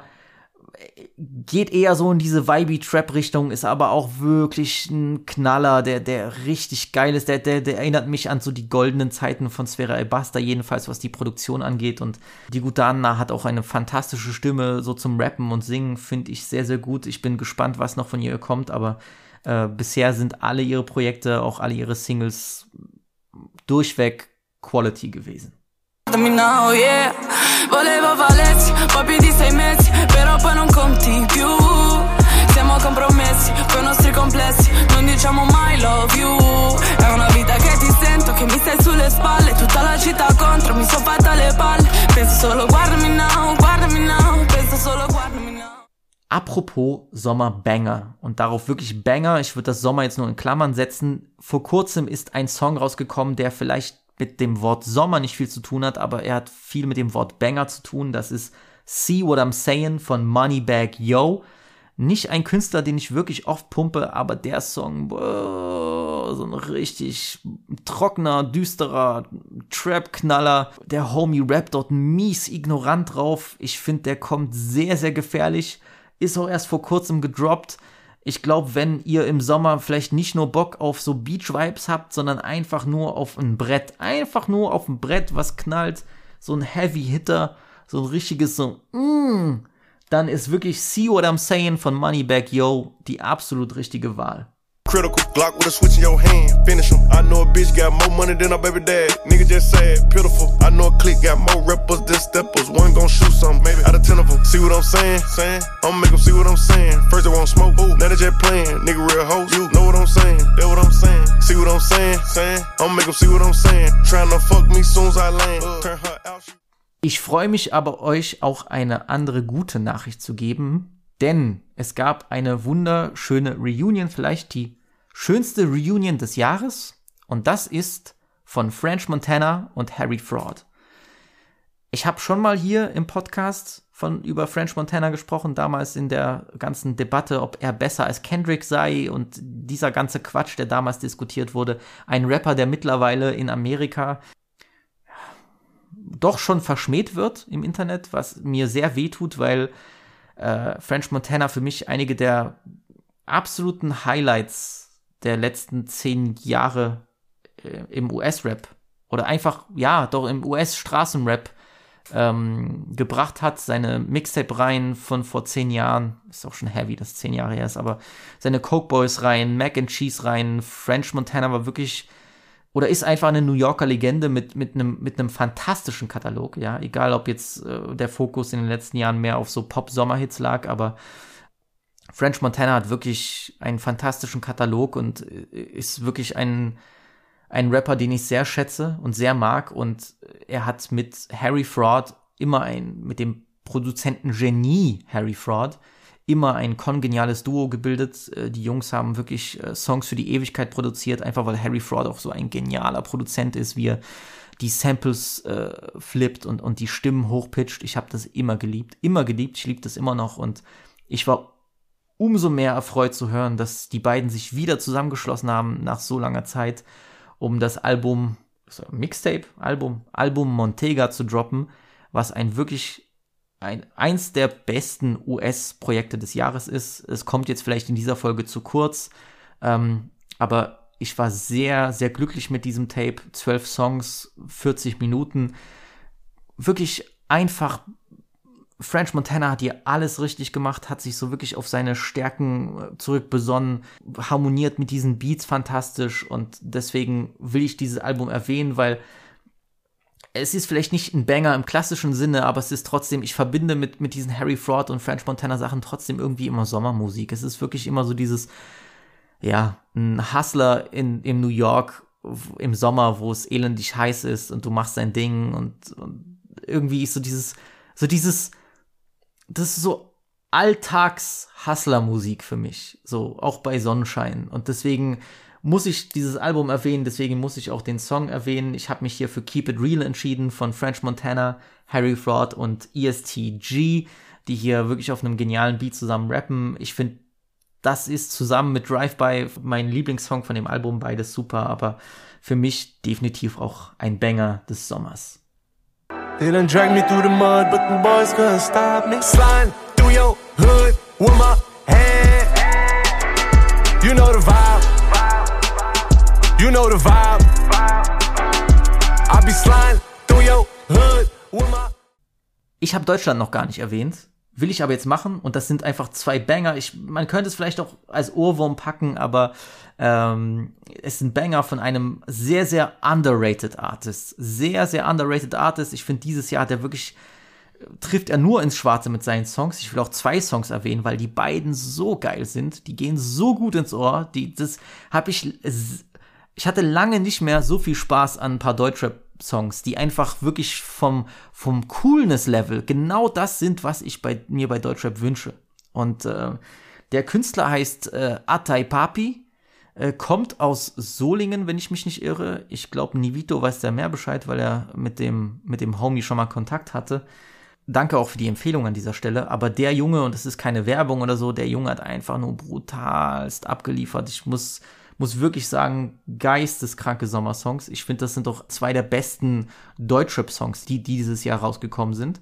geht eher so in diese Vibey-Trap-Richtung, ist aber auch wirklich ein Knaller, der, der richtig geil ist. Der, der, der erinnert mich an so die goldenen Zeiten von Sfera Ebasta, jedenfalls was die Produktion angeht. Und die gute Anna hat auch eine fantastische Stimme, so zum Rappen und Singen, finde ich sehr, sehr gut. Ich bin gespannt, was noch von ihr kommt, aber äh, bisher sind alle ihre Projekte, auch alle ihre Singles durchweg Quality gewesen. Now, yeah. Volevo Valezzi, poi di sei mesi, però poi non conti più. Siamo compromessi con i nostri complessi, non diciamo mai love you. È una vita che ti sento, che mi stai sulle spalle, tutta la città contro, mi sono fatta le palle. Penso solo guardami now, guardami now, penso solo guardami now. Apropos Sommerbanger und darauf wirklich Banger, ich würde das Sommer jetzt nur in Klammern setzen. Vor kurzem ist ein Song rausgekommen, der vielleicht mit dem Wort Sommer nicht viel zu tun hat, aber er hat viel mit dem Wort Banger zu tun. Das ist See What I'm Saying von Moneybag Yo. Nicht ein Künstler, den ich wirklich oft pumpe, aber der Song, boah, so ein richtig trockener, düsterer Trap-Knaller. Der Homie rappt dort mies ignorant drauf. Ich finde, der kommt sehr, sehr gefährlich. Ist auch erst vor kurzem gedroppt ich glaube, wenn ihr im Sommer vielleicht nicht nur Bock auf so Beach-Vibes habt, sondern einfach nur auf ein Brett, einfach nur auf ein Brett, was knallt, so ein Heavy-Hitter, so ein richtiges so, mm, dann ist wirklich See What I'm Saying von Moneybag Yo die absolut richtige Wahl. Critical Glock with a switch in your hand, finish him. I know a bitch got more money than her baby dad. Nigga just sad, pitiful. I know a clique got more rappers than steppers. One gon' shoot something, maybe out of ten of them. See what I'm saying? Saying, I'ma make them see what I'm saying. First they won't smoke, ooh, now they just playing. Nigga real hoes, you know what I'm saying? That what I'm saying? See what I'm saying? Saying, I'ma make them see what I'm saying. Trying to fuck me soon as I land. Turn her out. Ich freue mich aber, euch auch eine andere gute Nachricht zu geben, denn es gab eine wunderschöne Reunion, vielleicht die schönste Reunion des Jahres und das ist von French Montana und Harry Fraud. Ich habe schon mal hier im Podcast von über French Montana gesprochen, damals in der ganzen Debatte, ob er besser als Kendrick sei und dieser ganze Quatsch, der damals diskutiert wurde. Ein Rapper, der mittlerweile in Amerika doch schon verschmäht wird im Internet, was mir sehr weh tut, weil äh, French Montana für mich einige der absoluten Highlights der letzten zehn Jahre äh, im US-Rap oder einfach, ja, doch im US-Straßenrap ähm, gebracht hat. Seine Mixtape-Reihen von vor zehn Jahren, ist auch schon heavy, dass zehn Jahre her ist, aber seine Coke Boys-Reihen, Mac and Cheese-Reihen, French Montana war wirklich oder ist einfach eine New Yorker Legende mit, mit, einem, mit einem fantastischen Katalog, ja, egal ob jetzt äh, der Fokus in den letzten Jahren mehr auf so Pop-Sommerhits lag, aber French Montana hat wirklich einen fantastischen Katalog und äh, ist wirklich ein, ein Rapper, den ich sehr schätze und sehr mag und er hat mit Harry Fraud immer ein, mit dem Produzenten Genie Harry Fraud, immer ein kongeniales Duo gebildet. Äh, die Jungs haben wirklich äh, Songs für die Ewigkeit produziert, einfach weil Harry Fraud auch so ein genialer Produzent ist, wie er die Samples äh, flippt und, und die Stimmen hochpitcht. Ich habe das immer geliebt, immer geliebt, ich liebe das immer noch und ich war umso mehr erfreut zu hören, dass die beiden sich wieder zusammengeschlossen haben nach so langer Zeit, um das Album, Mixtape, Album, Album Montega zu droppen, was ein wirklich ein, eins der besten US-Projekte des Jahres ist. Es kommt jetzt vielleicht in dieser Folge zu kurz, ähm, aber ich war sehr, sehr glücklich mit diesem Tape. Zwölf Songs, 40 Minuten. Wirklich einfach. French Montana hat hier alles richtig gemacht, hat sich so wirklich auf seine Stärken äh, zurückbesonnen, harmoniert mit diesen Beats fantastisch und deswegen will ich dieses Album erwähnen, weil es ist vielleicht nicht ein Banger im klassischen Sinne, aber es ist trotzdem, ich verbinde mit, mit diesen Harry Fraud und French Montana Sachen trotzdem irgendwie immer Sommermusik. Es ist wirklich immer so dieses, ja, ein Hustler in, in New York im Sommer, wo es elendig heiß ist und du machst dein Ding und, und irgendwie ist so dieses, so dieses, das ist so Alltags-Hustler-Musik für mich. So, auch bei Sonnenschein. Und deswegen, muss ich dieses Album erwähnen, deswegen muss ich auch den Song erwähnen. Ich habe mich hier für Keep It Real entschieden von French Montana, Harry Fraud und ESTG, die hier wirklich auf einem genialen Beat zusammen rappen. Ich finde, das ist zusammen mit Drive-By mein Lieblingssong von dem Album, beides super, aber für mich definitiv auch ein Banger des Sommers. They done drag me through the mud, but the boys couldn't stop me. Sliding through your hood with my hand. You know the vibe. You know the vibe. I be sliding through your hood with my ich habe Deutschland noch gar nicht erwähnt, will ich aber jetzt machen und das sind einfach zwei Banger. Ich, man könnte es vielleicht auch als Ohrwurm packen, aber ähm, es sind Banger von einem sehr, sehr underrated Artist. Sehr, sehr underrated Artist. Ich finde, dieses Jahr hat er wirklich trifft er nur ins Schwarze mit seinen Songs. Ich will auch zwei Songs erwähnen, weil die beiden so geil sind. Die gehen so gut ins Ohr. Die, das habe ich ich hatte lange nicht mehr so viel Spaß an ein paar Deutschrap-Songs, die einfach wirklich vom, vom Coolness-Level genau das sind, was ich bei, mir bei Deutschrap wünsche. Und äh, der Künstler heißt äh, Atai Papi, äh, kommt aus Solingen, wenn ich mich nicht irre. Ich glaube, Nivito weiß da mehr Bescheid, weil er mit dem, mit dem Homie schon mal Kontakt hatte. Danke auch für die Empfehlung an dieser Stelle. Aber der Junge, und es ist keine Werbung oder so, der Junge hat einfach nur brutalst abgeliefert. Ich muss muss wirklich sagen, geisteskranke Sommersongs. Ich finde, das sind doch zwei der besten Deutschrap-Songs, die dieses Jahr rausgekommen sind.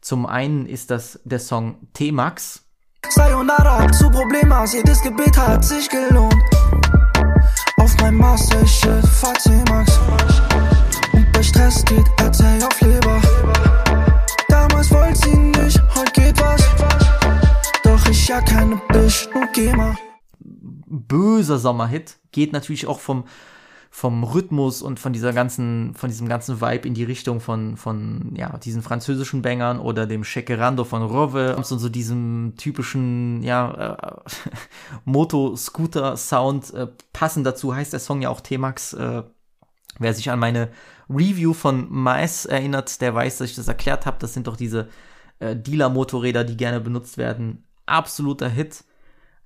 Zum einen ist das der Song T-Max. Sayonara, zu Problemas, jedes Gebet hat sich gelohnt. Auf mein Master, ich fahr T-Max. Und bei Stress geht RT auf Leber. Damals wollte sie nicht, heute geht was. Doch ich ja keine Bisch, nur geh mal böser Sommerhit. Geht natürlich auch vom, vom Rhythmus und von dieser ganzen, von diesem ganzen Vibe in die Richtung von, von, ja, diesen französischen Bangern oder dem Shakerando von Rove und so diesem typischen, ja, äh, Moto-Scooter-Sound. Äh, passend dazu heißt der Song ja auch T-Max. Äh, wer sich an meine Review von Mais erinnert, der weiß, dass ich das erklärt habe. Das sind doch diese äh, Dealer-Motorräder, die gerne benutzt werden. Absoluter Hit.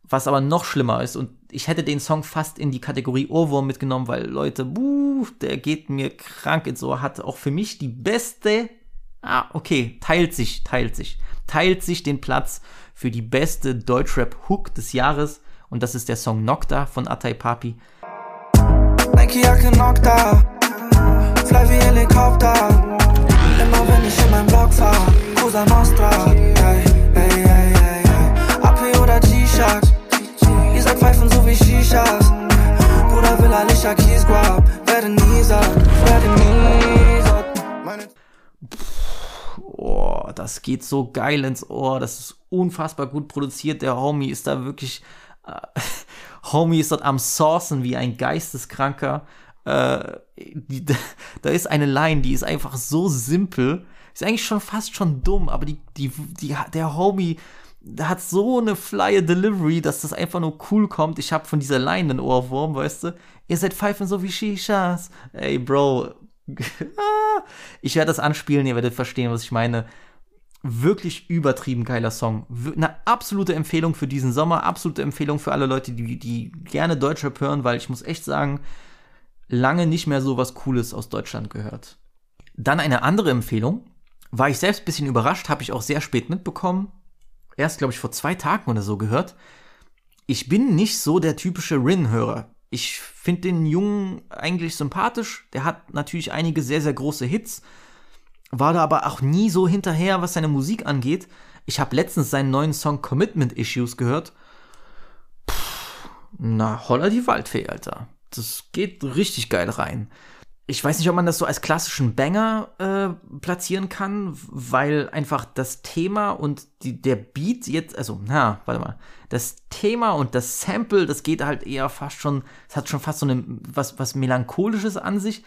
Was aber noch schlimmer ist, und ich hätte den Song fast in die Kategorie Ohrwurm mitgenommen, weil Leute, buh, der geht mir krank ins Ohr, hat auch für mich die beste, ah, okay, teilt sich, teilt sich, teilt sich den Platz für die beste Deutschrap-Hook des Jahres, und das ist der Song Nocta von Atai Papi. Nike Jacke Nocta, fly wie Helikopter, ich in meinem Block fahr, Cosa Nostra, Pfeifen so wie Shishas. Bruder will Alicia Keys grab, werde nie werde nie. Meine Oh, das geht so geil ins Ohr. Das ist unfassbar gut produziert. Der Homie ist da wirklich. Äh, Homie ist dort am Sourcen wie ein Geisteskranker. Äh, die, da ist eine Line, die ist einfach so simpel. Ist eigentlich schon fast schon dumm, aber die, die, die, der Homie hat so eine flye Delivery, dass das einfach nur cool kommt. Ich habe von dieser Line einen Ohrwurm, weißt du? Ihr seid Pfeifen so wie Shishas. Ey, Bro. ich werde das anspielen, ihr werdet verstehen, was ich meine. Wirklich übertrieben geiler Song. Eine absolute Empfehlung für diesen Sommer. Absolute Empfehlung für alle Leute, die, die gerne Deutschrap hören, weil ich muss echt sagen, lange nicht mehr so was Cooles aus Deutschland gehört. Dann eine andere Empfehlung. War ich selbst ein bisschen überrascht, habe ich auch sehr spät mitbekommen. Erst, glaube ich, vor zwei Tagen oder so gehört. Ich bin nicht so der typische Rin-Hörer. Ich finde den Jungen eigentlich sympathisch. Der hat natürlich einige sehr, sehr große Hits. War da aber auch nie so hinterher, was seine Musik angeht. Ich habe letztens seinen neuen Song Commitment Issues gehört. Puh, na, holla die Waldfee, Alter das geht richtig geil rein. Ich weiß nicht, ob man das so als klassischen Banger äh, platzieren kann, weil einfach das Thema und die, der Beat jetzt, also, na, warte mal, das Thema und das Sample, das geht halt eher fast schon, es hat schon fast so eine, was, was Melancholisches an sich.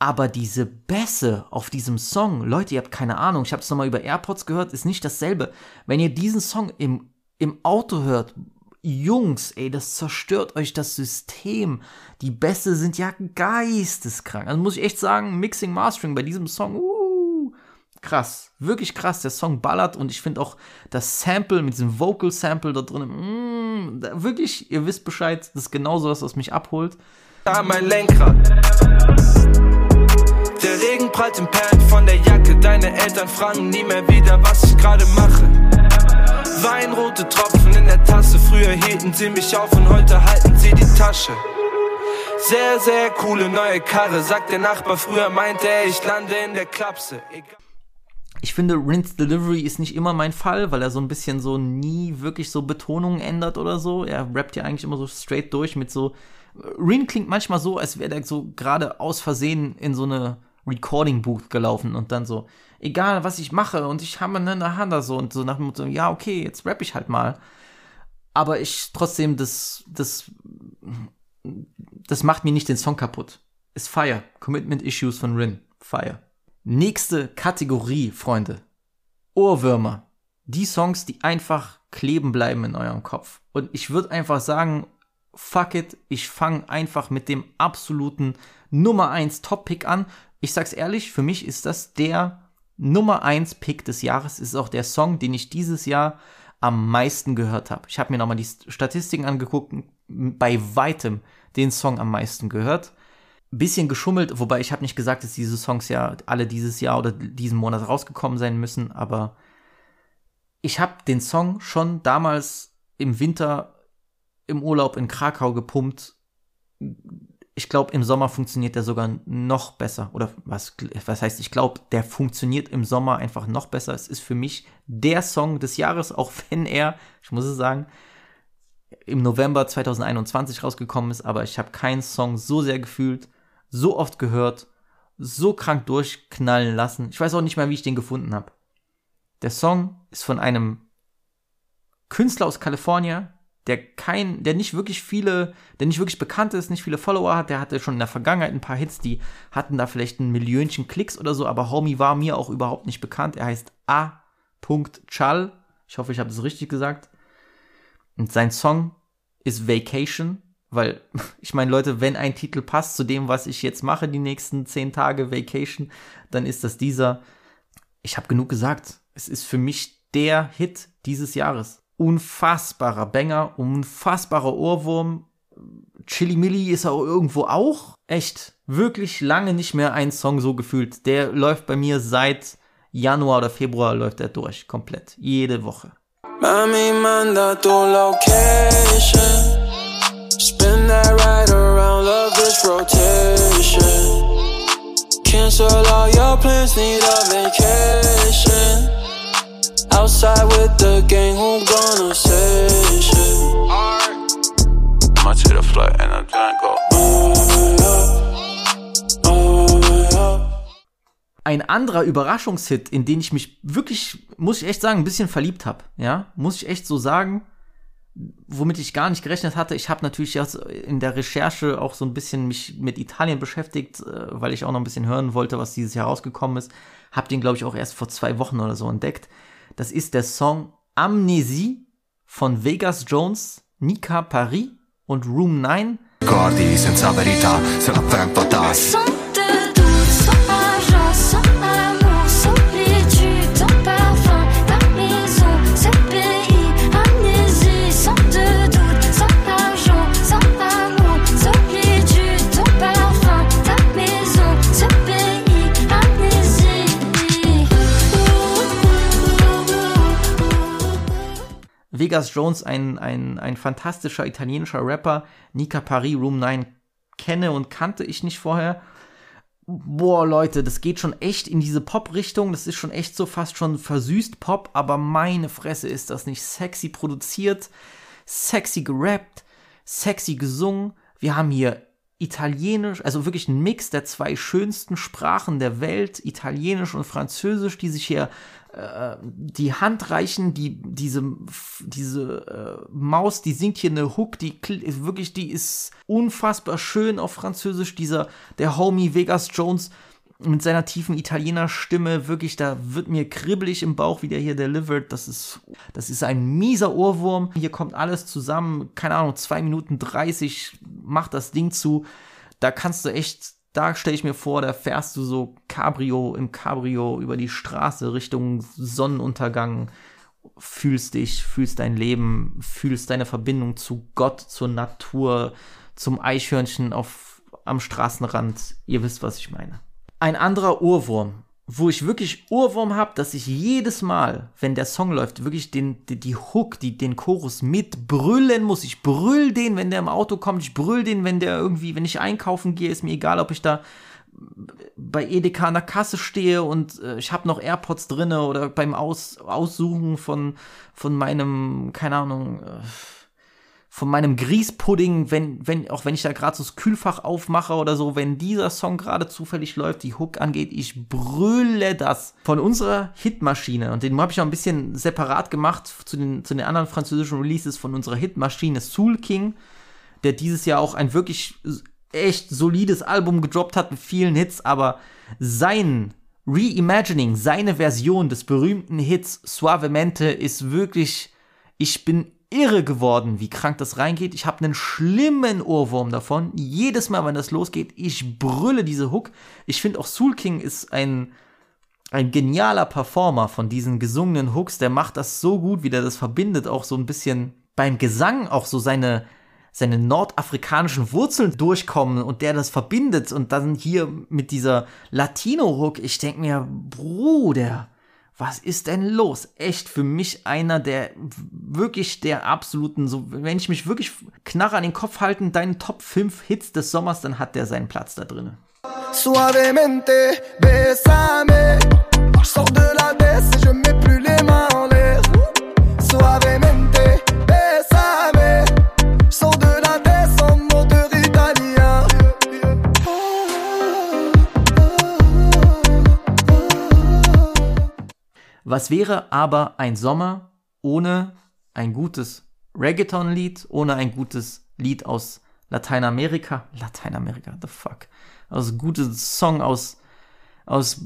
Aber diese Bässe auf diesem Song, Leute, ihr habt keine Ahnung, ich habe es nochmal über AirPods gehört, ist nicht dasselbe. Wenn ihr diesen Song im, im Auto hört, Jungs, ey, das zerstört euch das System. Die Bässe sind ja geisteskrank. Also muss ich echt sagen, Mixing, Mastering bei diesem Song, uh, krass. Wirklich krass. Der Song ballert und ich finde auch das Sample mit diesem Vocal Sample da drin, mm, wirklich, ihr wisst Bescheid, das ist genauso was, was mich abholt. Da mein Lenkrad. Der Regen prallt im Pad von der Jacke. Deine Eltern fragen nie mehr wieder, was ich gerade mache. Weinrote Tropfen in der Tasse. Früher hielten sie mich auf und heute halten sie die Tasche. Sehr, sehr coole neue Karre, sagt der Nachbar. Früher meinte er, ich lande in der Klapse. Egal. Ich finde, Rins Delivery ist nicht immer mein Fall, weil er so ein bisschen so nie wirklich so Betonungen ändert oder so. Er rappt ja eigentlich immer so straight durch mit so. Rin klingt manchmal so, als wäre er so gerade aus Versehen in so eine Recording Booth gelaufen und dann so, egal was ich mache und ich habe eine Hand so und so nach dem Motto, ja, okay, jetzt rap ich halt mal. Aber ich trotzdem, das, das, das macht mir nicht den Song kaputt. Ist Fire. Commitment Issues von Rin. Fire. Nächste Kategorie, Freunde. Ohrwürmer. Die Songs, die einfach kleben bleiben in eurem Kopf. Und ich würde einfach sagen, fuck it, ich fange einfach mit dem absoluten Nummer 1 Top-Pick an. Ich sag's ehrlich, für mich ist das der Nummer 1 Pick des Jahres ist auch der Song, den ich dieses Jahr am meisten gehört habe. Ich habe mir nochmal die Statistiken angeguckt, bei weitem den Song am meisten gehört. Bisschen geschummelt, wobei ich habe nicht gesagt, dass diese Songs ja alle dieses Jahr oder diesen Monat rausgekommen sein müssen, aber ich habe den Song schon damals im Winter im Urlaub in Krakau gepumpt ich glaube, im Sommer funktioniert der sogar noch besser. Oder was, was heißt, ich glaube, der funktioniert im Sommer einfach noch besser. Es ist für mich der Song des Jahres, auch wenn er, ich muss es sagen, im November 2021 rausgekommen ist, aber ich habe keinen Song so sehr gefühlt, so oft gehört, so krank durchknallen lassen. Ich weiß auch nicht mehr, wie ich den gefunden habe. Der Song ist von einem Künstler aus Kalifornien, der kein, der nicht wirklich viele, der nicht wirklich bekannt ist, nicht viele Follower hat, der hatte schon in der Vergangenheit ein paar Hits, die hatten da vielleicht ein Millionchen Klicks oder so, aber Homie war mir auch überhaupt nicht bekannt. Er heißt A. Chal. Ich hoffe, ich habe das richtig gesagt. Und sein Song ist Vacation, weil ich meine, Leute, wenn ein Titel passt zu dem, was ich jetzt mache, die nächsten zehn Tage Vacation, dann ist das dieser. Ich habe genug gesagt. Es ist für mich der Hit dieses Jahres unfassbarer Banger, unfassbarer Ohrwurm. Chili Milli ist auch irgendwo auch. Echt, wirklich lange nicht mehr ein Song so gefühlt. Der läuft bei mir seit Januar oder Februar läuft er durch, komplett. Jede Woche. Mami, manda tu location. Spin that right around, love this rotation. Cancel all your plans, need a vacation. Outside with the gang, who gonna say shit? I'ma take the flight and I'm trying to go. Ein anderer Überraschungshit, in den ich mich wirklich, muss ich echt sagen, ein bisschen verliebt habe. Ja, muss ich echt so sagen, womit ich gar nicht gerechnet hatte. Ich habe natürlich jetzt in der Recherche auch so ein bisschen mich mit Italien beschäftigt, äh, weil ich auch noch ein bisschen hören wollte, was dieses Jahr rausgekommen ist. Hab den, glaube ich, auch erst vor zwei Wochen oder so entdeckt. Das ist der Song Amnesie von Vegas Jones, Nika Paris und Room 9. Ricordi senza verità, se la tempo Vegas Jones, ein, ein, ein fantastischer italienischer Rapper. Nika Paris, Room 9 kenne und kannte ich nicht vorher. Boah, Leute, das geht schon echt in diese Pop-Richtung. Das ist schon echt so fast schon versüßt Pop, aber meine Fresse ist das nicht sexy produziert, sexy gerappt, sexy gesungen. Wir haben hier Italienisch, also wirklich ein Mix der zwei schönsten Sprachen der Welt, Italienisch und Französisch, die sich hier äh, die Hand reichen, die diese diese äh, Maus, die singt hier eine Hook, die ist wirklich, die ist unfassbar schön auf Französisch. Dieser der Homie Vegas Jones mit seiner tiefen Italiener-Stimme, wirklich, da wird mir kribbelig im Bauch, wie der hier delivert. Das ist, das ist ein mieser Ohrwurm. Hier kommt alles zusammen. Keine Ahnung, 2 Minuten 30 macht das Ding zu. Da kannst du echt, da stelle ich mir vor, da fährst du so Cabrio im Cabrio über die Straße Richtung Sonnenuntergang. Fühlst dich, fühlst dein Leben, fühlst deine Verbindung zu Gott, zur Natur, zum Eichhörnchen auf, am Straßenrand. Ihr wisst, was ich meine ein anderer Ohrwurm, wo ich wirklich Ohrwurm habe, dass ich jedes Mal, wenn der Song läuft, wirklich den, die, die Hook, die, den Chorus mit brüllen muss. Ich brüll den, wenn der im Auto kommt. Ich brüll den, wenn der irgendwie, wenn ich einkaufen gehe. Ist mir egal, ob ich da bei Edeka an der Kasse stehe und äh, ich habe noch AirPods drinne oder beim Aus, Aussuchen von, von meinem, keine Ahnung, äh, von meinem Grießpudding, wenn, wenn, auch wenn ich da gerade so das Kühlfach aufmache oder so, wenn dieser Song gerade zufällig läuft, die Hook angeht, ich brülle das von unserer Hitmaschine. Und den habe ich auch ein bisschen separat gemacht zu den, zu den anderen französischen Releases von unserer Hitmaschine Soul King, der dieses Jahr auch ein wirklich echt solides Album gedroppt hat mit vielen Hits, aber sein Reimagining, seine Version des berühmten Hits Suavemente ist wirklich, ich bin irre geworden, wie krank das reingeht. Ich habe einen schlimmen Ohrwurm davon. Jedes Mal, wenn das losgeht, ich brülle diese Hook. Ich finde auch Soul King ist ein, ein genialer Performer von diesen gesungenen Hooks. Der macht das so gut, wie der das verbindet, auch so ein bisschen beim Gesang auch so seine, seine nordafrikanischen Wurzeln durchkommen und der das verbindet und dann hier mit dieser Latino-Hook. Ich denke mir, Bruder, was ist denn los? Echt für mich einer der wirklich der absoluten, so, wenn ich mich wirklich knarre an den Kopf halten, deinen Top 5 Hits des Sommers, dann hat der seinen Platz da drin. Suavemente, besame. Je sors de la baisse je mets plus les mains en l'air. Suavemente, Was wäre aber ein Sommer ohne ein gutes Reggaeton-Lied, ohne ein gutes Lied aus Lateinamerika? Lateinamerika, the fuck. Ein gutes Song aus, aus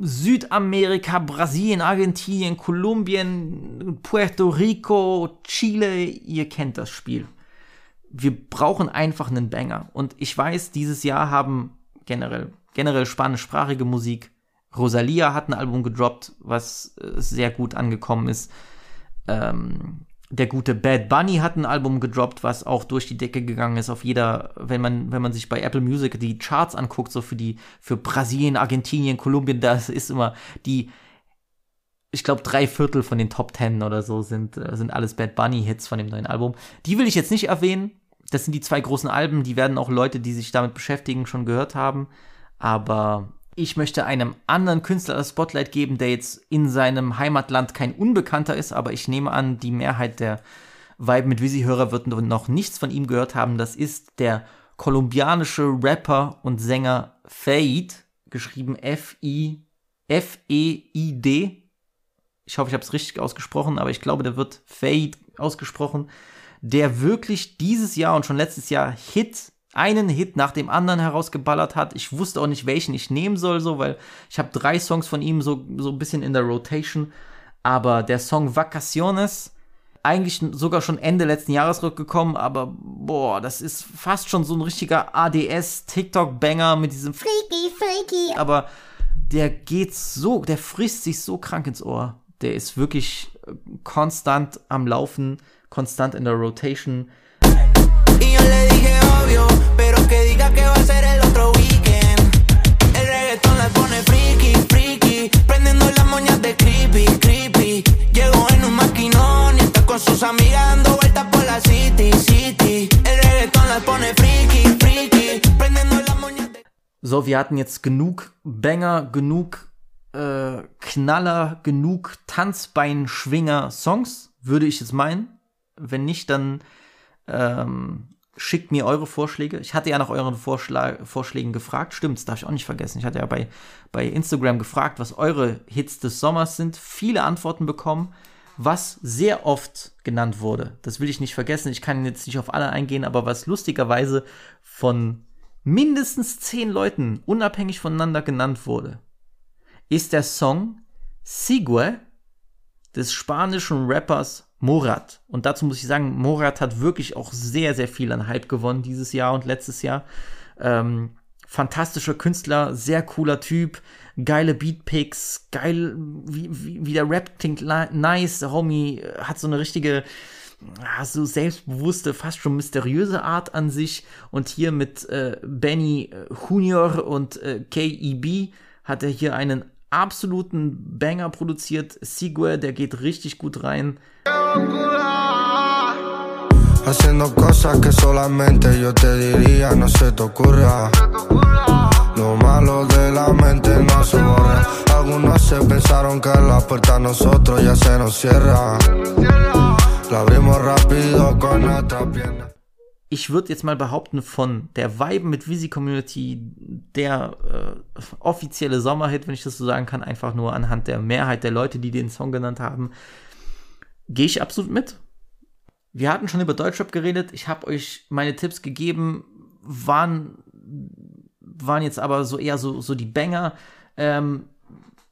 Südamerika, Brasilien, Argentinien, Kolumbien, Puerto Rico, Chile. Ihr kennt das Spiel. Wir brauchen einfach einen Banger. Und ich weiß, dieses Jahr haben generell, generell spanischsprachige Musik Rosalia hat ein Album gedroppt, was äh, sehr gut angekommen ist. Ähm, der gute Bad Bunny hat ein Album gedroppt, was auch durch die Decke gegangen ist. Auf jeder, wenn man, wenn man sich bei Apple Music die Charts anguckt, so für die, für Brasilien, Argentinien, Kolumbien, das ist immer die, ich glaube, drei Viertel von den Top Ten oder so sind, äh, sind alles Bad Bunny-Hits von dem neuen Album. Die will ich jetzt nicht erwähnen. Das sind die zwei großen Alben, die werden auch Leute, die sich damit beschäftigen, schon gehört haben. Aber Ich möchte einem anderen Künstler das Spotlight geben, der jetzt in seinem Heimatland kein Unbekannter ist, aber ich nehme an, die Mehrheit der Vibe mit Visi-Hörer wird noch nichts von ihm gehört haben. Das ist der kolumbianische Rapper und Sänger Fade, geschrieben F-I, F-E-I-D. Ich hoffe, ich habe es richtig ausgesprochen, aber ich glaube, der wird Fade ausgesprochen, der wirklich dieses Jahr und schon letztes Jahr Hit einen Hit nach dem anderen herausgeballert hat. Ich wusste auch nicht, welchen ich nehmen soll, so, weil ich habe drei Songs von ihm so, so ein bisschen in der Rotation. Aber der Song Vacaciones, eigentlich sogar schon Ende letzten Jahres rückgekommen, aber boah, das ist fast schon so ein richtiger ADS-TikTok-Banger mit diesem Freaky, Freaky. Aber der geht so, der frisst sich so krank ins Ohr. Der ist wirklich äh, konstant am Laufen, konstant in der Rotation. So, wir hatten jetzt genug Banger, genug äh, Knaller, genug Tanzbein-Schwinger-Songs, würde ich jetzt meinen. Wenn nicht, dann ähm, schickt mir eure Vorschläge. Ich hatte ja nach euren Vorschla Vorschlägen gefragt. Stimmt, das darf ich auch nicht vergessen. Ich hatte ja bei, bei Instagram gefragt, was eure Hits des Sommers sind. Viele Antworten bekommen, was sehr oft genannt wurde. Das will ich nicht vergessen. Ich kann jetzt nicht auf alle eingehen, aber was lustigerweise von mindestens zehn Leuten unabhängig voneinander genannt wurde, ist der Song Sigue des spanischen Rappers Morat. Und dazu muss ich sagen, Morat hat wirklich auch sehr, sehr viel an Hype gewonnen dieses Jahr und letztes Jahr. Ähm, fantastischer Künstler, sehr cooler Typ, geile Beatpicks, geil, wie, wie, wie der Rap klingt, nice. Der Homie hat so eine richtige, ja, so selbstbewusste, fast schon mysteriöse Art an sich. Und hier mit äh, Benny Junior und äh, KEB hat er hier einen absoluten Banger produziert. Sigue, der geht richtig gut rein. Haciendo cosas que solamente yo te diría, no se te ocurra. Lo malo de la mente no se borra. Algunos se pensaron que la puerta a nosotros ya se nos cierra. La abrimos rápido con nuestra pierna. ich würde jetzt mal behaupten, von der Vibe mit Visi Community, der äh, offizielle Sommerhit, wenn ich das so sagen kann, einfach nur anhand der Mehrheit der Leute, die den Song genannt haben, gehe ich absolut mit. Wir hatten schon über Deutschrap geredet. Ich habe euch meine Tipps gegeben, waren, waren jetzt aber so eher so, so die Banger. Ähm,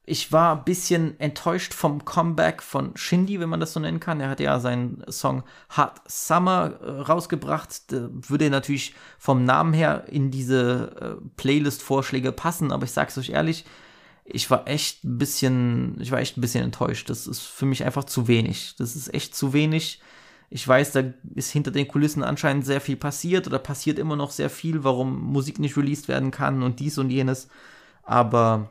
ich war ein bisschen enttäuscht vom Comeback von Shindy, wenn man das so nennen kann. Er hat ja seinen Song Hot Summer äh, rausgebracht. Würde natürlich vom Namen her in diese äh, Playlist-Vorschläge passen, aber ich sag's euch ehrlich, ich war echt ein bisschen, ich war echt ein bisschen enttäuscht. Das ist für mich einfach zu wenig. Das ist echt zu wenig. Ich weiß, da ist hinter den Kulissen anscheinend sehr viel passiert oder passiert immer noch sehr viel, warum Musik nicht released werden kann und dies und jenes. Aber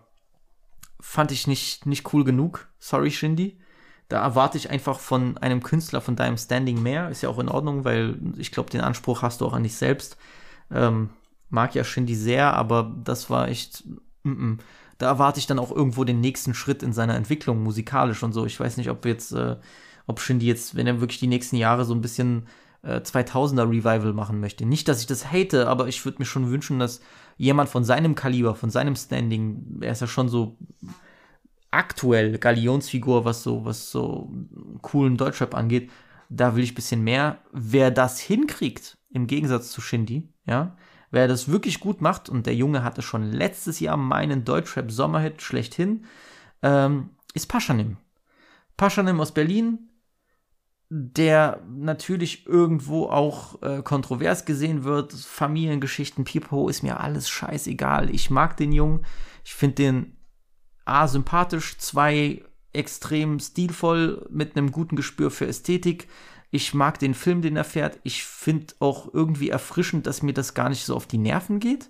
fand ich nicht, nicht cool genug. Sorry, Shindy. Da erwarte ich einfach von einem Künstler von deinem Standing mehr. Ist ja auch in Ordnung, weil ich glaube, den Anspruch hast du auch an dich selbst. Ähm, mag ja Shindy sehr, aber das war echt. Mm -mm. Da erwarte ich dann auch irgendwo den nächsten Schritt in seiner Entwicklung musikalisch und so. Ich weiß nicht, ob jetzt, äh, ob Shindy jetzt, wenn er wirklich die nächsten Jahre so ein bisschen äh, 2000er Revival machen möchte. Nicht, dass ich das hate, aber ich würde mir schon wünschen, dass jemand von seinem Kaliber, von seinem Standing, er ist ja schon so aktuell Galionsfigur, was so, was so coolen Deutschrap angeht, da will ich ein bisschen mehr. Wer das hinkriegt, im Gegensatz zu Shindy, ja, wer das wirklich gut macht, und der Junge hatte schon letztes Jahr meinen Deutschrap-Sommerhit schlechthin, ähm, ist Paschanim. Paschanim aus Berlin, der natürlich irgendwo auch äh, kontrovers gesehen wird. Familiengeschichten, Pipo, ist mir alles scheißegal. Ich mag den Jungen. Ich finde den A, sympathisch, zwei, extrem stilvoll, mit einem guten Gespür für Ästhetik. Ich mag den Film, den er fährt. Ich finde auch irgendwie erfrischend, dass mir das gar nicht so auf die Nerven geht.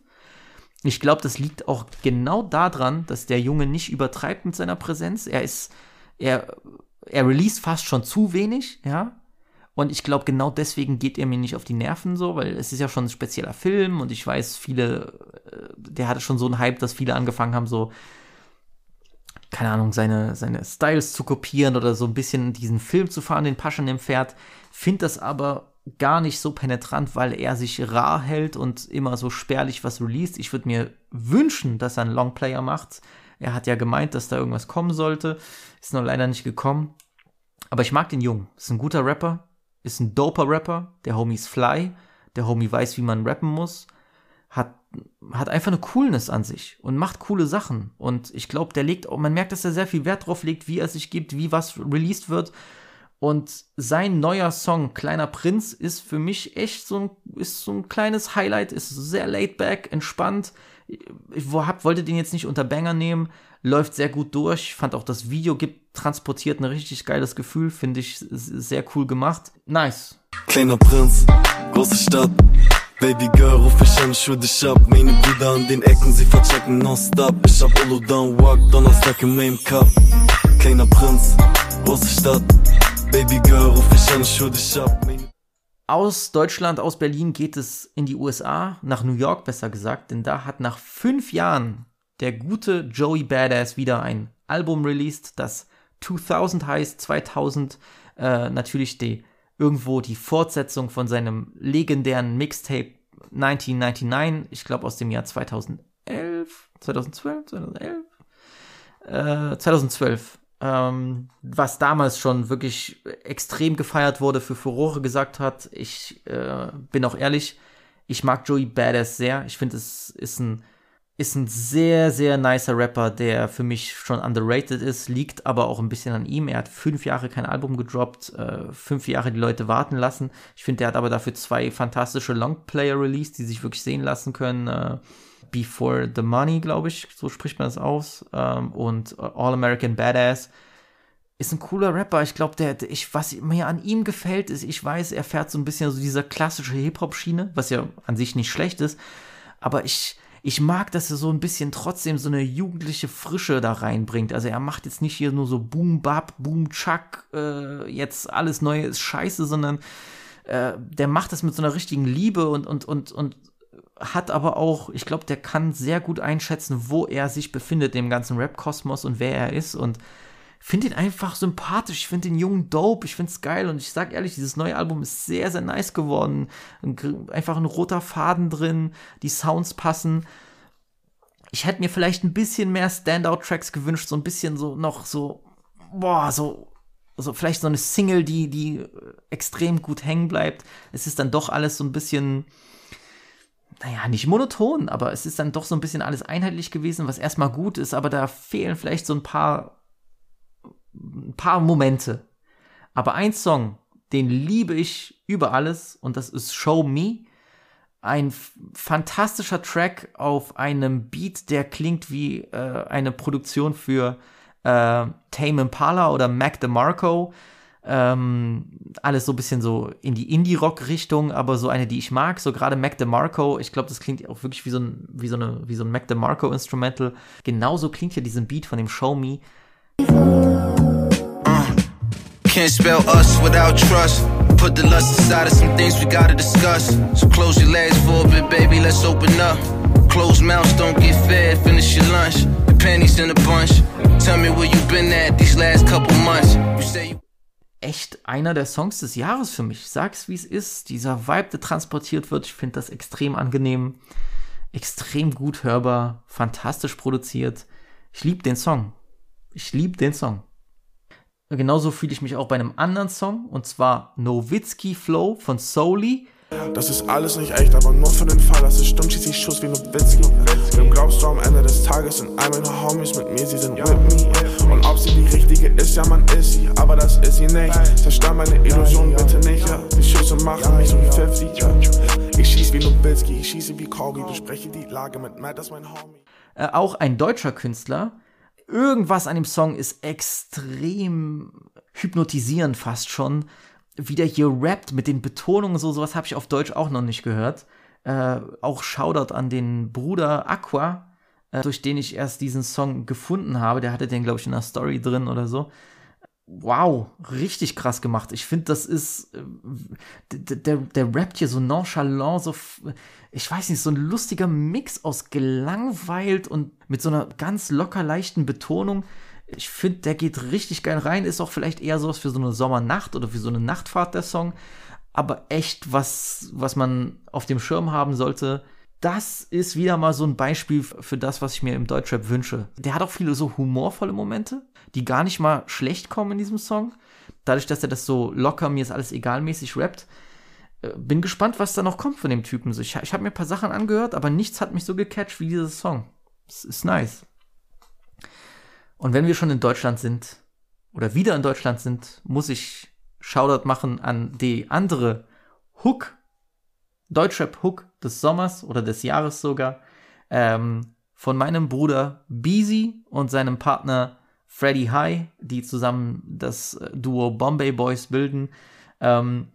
Ich glaube, das liegt auch genau daran, dass der Junge nicht übertreibt mit seiner Präsenz. Er ist, er er released fast schon zu wenig, ja. Und ich glaube, genau deswegen geht er mir nicht auf die Nerven so, weil es ist ja schon ein spezieller Film und ich weiß, viele, äh, der hatte schon so einen Hype, dass viele angefangen haben, so, keine Ahnung, seine, seine Styles zu kopieren oder so ein bisschen diesen Film zu fahren, den Paschen im Pferd. Find das aber gar nicht so penetrant, weil er sich rar hält und immer so spärlich was released. Ich würde mir wünschen, dass er einen Longplayer macht. Er hat ja gemeint, dass da irgendwas kommen sollte. Ist noch leider nicht gekommen. Aber ich mag den Jungen. Ist ein guter Rapper. Ist ein doper Rapper. Der Homie ist fly. Der Homie weiß, wie man rappen muss. Hat, hat einfach eine Coolness an sich und macht coole Sachen. Und ich glaube, der legt, man merkt, dass er sehr viel Wert drauf legt, wie er sich gibt, wie was released wird. Und sein neuer Song, Kleiner Prinz, ist für mich echt so ein, ist so ein kleines Highlight, ist sehr laid back, entspannt. Ich hab, wollte den jetzt nicht unter Banger nehmen, läuft sehr gut durch. Fand auch das Video gibt, transportiert ein richtig geiles Gefühl, finde ich sehr cool gemacht. Nice. Kleiner Prinz, große Stadt. Baby Girl, ruf ich an, schwör dich ab. Meine Brüder an den Ecken, sie verchecken nonstop. Ich hab down, walk, Donnerstag in meinem Cup. Kleiner Prinz, große Stadt. Baby Girl, ruf ich an, schwör dich ab. Aus Deutschland, aus Berlin geht es in die USA, nach New York besser gesagt, denn da hat nach fünf Jahren der gute Joey Badass wieder ein Album released, das 2000 heißt, 2000 äh, natürlich die, irgendwo die Fortsetzung von seinem legendären Mixtape 1999, ich glaube aus dem Jahr 2011, 2012, 2011, äh, 2012 ähm, was damals schon wirklich extrem gefeiert wurde, für Furore gesagt hat. Ich äh, bin auch ehrlich, ich mag Joey Badass sehr. Ich finde, es ist ein, ist ein sehr, sehr nicer Rapper, der für mich schon underrated ist, liegt aber auch ein bisschen an ihm. Er hat fünf Jahre kein Album gedroppt, äh, fünf Jahre die Leute warten lassen. Ich finde, er hat aber dafür zwei fantastische Longplayer released, die sich wirklich sehen lassen können. Äh, Before the Money, glaube ich, so spricht man das aus. Ähm, und All American Badass ist ein cooler Rapper. Ich glaube, der, der, ich, was mir an ihm gefällt, ist, ich weiß, er fährt so ein bisschen so dieser klassische Hip-Hop-Schiene, was ja an sich nicht schlecht ist. Aber ich, ich mag, dass er so ein bisschen trotzdem so eine jugendliche Frische da reinbringt. Also er macht jetzt nicht hier nur so Boom Bap, Boom Chuck, äh, jetzt alles Neue ist scheiße, sondern äh, der macht das mit so einer richtigen Liebe und, und, und, und hat aber auch, ich glaube, der kann sehr gut einschätzen, wo er sich befindet im ganzen Rap-Kosmos und wer er ist und finde ihn einfach sympathisch. Ich finde den Jungen dope. Ich finde es geil und ich sag ehrlich, dieses neue Album ist sehr, sehr nice geworden. Einfach ein roter Faden drin, die Sounds passen. Ich hätte mir vielleicht ein bisschen mehr Standout-Tracks gewünscht, so ein bisschen so noch so, boah, so so vielleicht so eine Single, die, die extrem gut hängen bleibt. Es ist dann doch alles so ein bisschen, naja, nicht monoton, aber es ist dann doch so ein bisschen alles einheitlich gewesen, was erstmal gut ist, aber da fehlen vielleicht so ein paar, ein paar Momente. Aber ein Song, den liebe ich über alles und das ist Show Me. Ein fantastischer Track auf einem Beat, der klingt wie äh, eine Produktion für äh, Tame Impala oder Mac DeMarco. Ähm, alles so ein bisschen so in die Indie-Rock-Richtung, aber so eine, die ich mag. So gerade Mac DeMarco, ich glaube, das klingt auch wirklich wie so ein, wie so eine, wie so ein Mac DeMarco-Instrumental. Genauso klingt hier diesen Beat von dem Show Me. Can't spell us without trust. Put the lust aside of some things we gotta discuss. So close your legs for a bit, baby, let's open up. Closed mouths don't get fed, finish your lunch. The panties in a bunch. Tell me where you been at these last couple months. You say you echt einer der Songs des Jahres für mich. Sag's wie es ist. Dieser Vibe, der transportiert wird, ich finde das extrem angenehm, extrem gut hörbar, fantastisch produziert. Ich liebe den Song. Ich liebe den Song. Genauso fühle ich mich auch bei einem anderen Song, und zwar Nowitzki Flow von Soli. Das ist alles nicht echt, aber nur für den Fall, dass es stimmt, schieß ich Schuss wie Nowitzki. Wem glaubst du am Ende des Tages sind all meine Homies mit mir, sie sind with me. Und ob sie die richtige ist, ja man ist sie, aber das ist sie nicht. Zerstör meine Illusion bitte nicht, ja. Die Schüsse machen mich so 50, ja. Ich schieß wie Nowitzki, ich schieße wie Kobe, bespreche die Lage mit Matt, das mein Homie. Äh, auch ein deutscher Künstler. Irgendwas an dem Song ist extrem hypnotisierend fast schon wie der hier rappt mit den Betonungen, so sowas habe ich auf Deutsch auch noch nicht gehört. Äh, auch Shoutout an den Bruder Aqua, äh, durch den ich erst diesen Song gefunden habe. Der hatte den, glaube ich, in einer Story drin oder so. Wow, richtig krass gemacht. Ich finde, das ist, äh, der, der, der rappt hier so nonchalant, so, ich weiß nicht, so ein lustiger Mix aus gelangweilt und mit so einer ganz locker leichten Betonung. Ich finde, der geht richtig geil rein. Ist auch vielleicht eher sowas für so eine Sommernacht oder für so eine Nachtfahrt der Song. Aber echt was, was man auf dem Schirm haben sollte. Das ist wieder mal so ein Beispiel für das, was ich mir im Deutschrap wünsche. Der hat auch viele so humorvolle Momente, die gar nicht mal schlecht kommen in diesem Song. Dadurch, dass er das so locker, mir ist alles egalmäßig rappt. Äh, bin gespannt, was da noch kommt von dem Typen. ich, ich habe mir ein paar Sachen angehört, aber nichts hat mich so gecatcht wie dieser Song. Es ist nice. Und wenn wir schon in Deutschland sind, oder wieder in Deutschland sind, muss ich Shoutout machen an die andere Hook, Deutschrap-Hook des Sommers oder des Jahres sogar, ähm, von meinem Bruder Beezy und seinem Partner Freddy High, die zusammen das Duo Bombay Boys bilden. Ähm,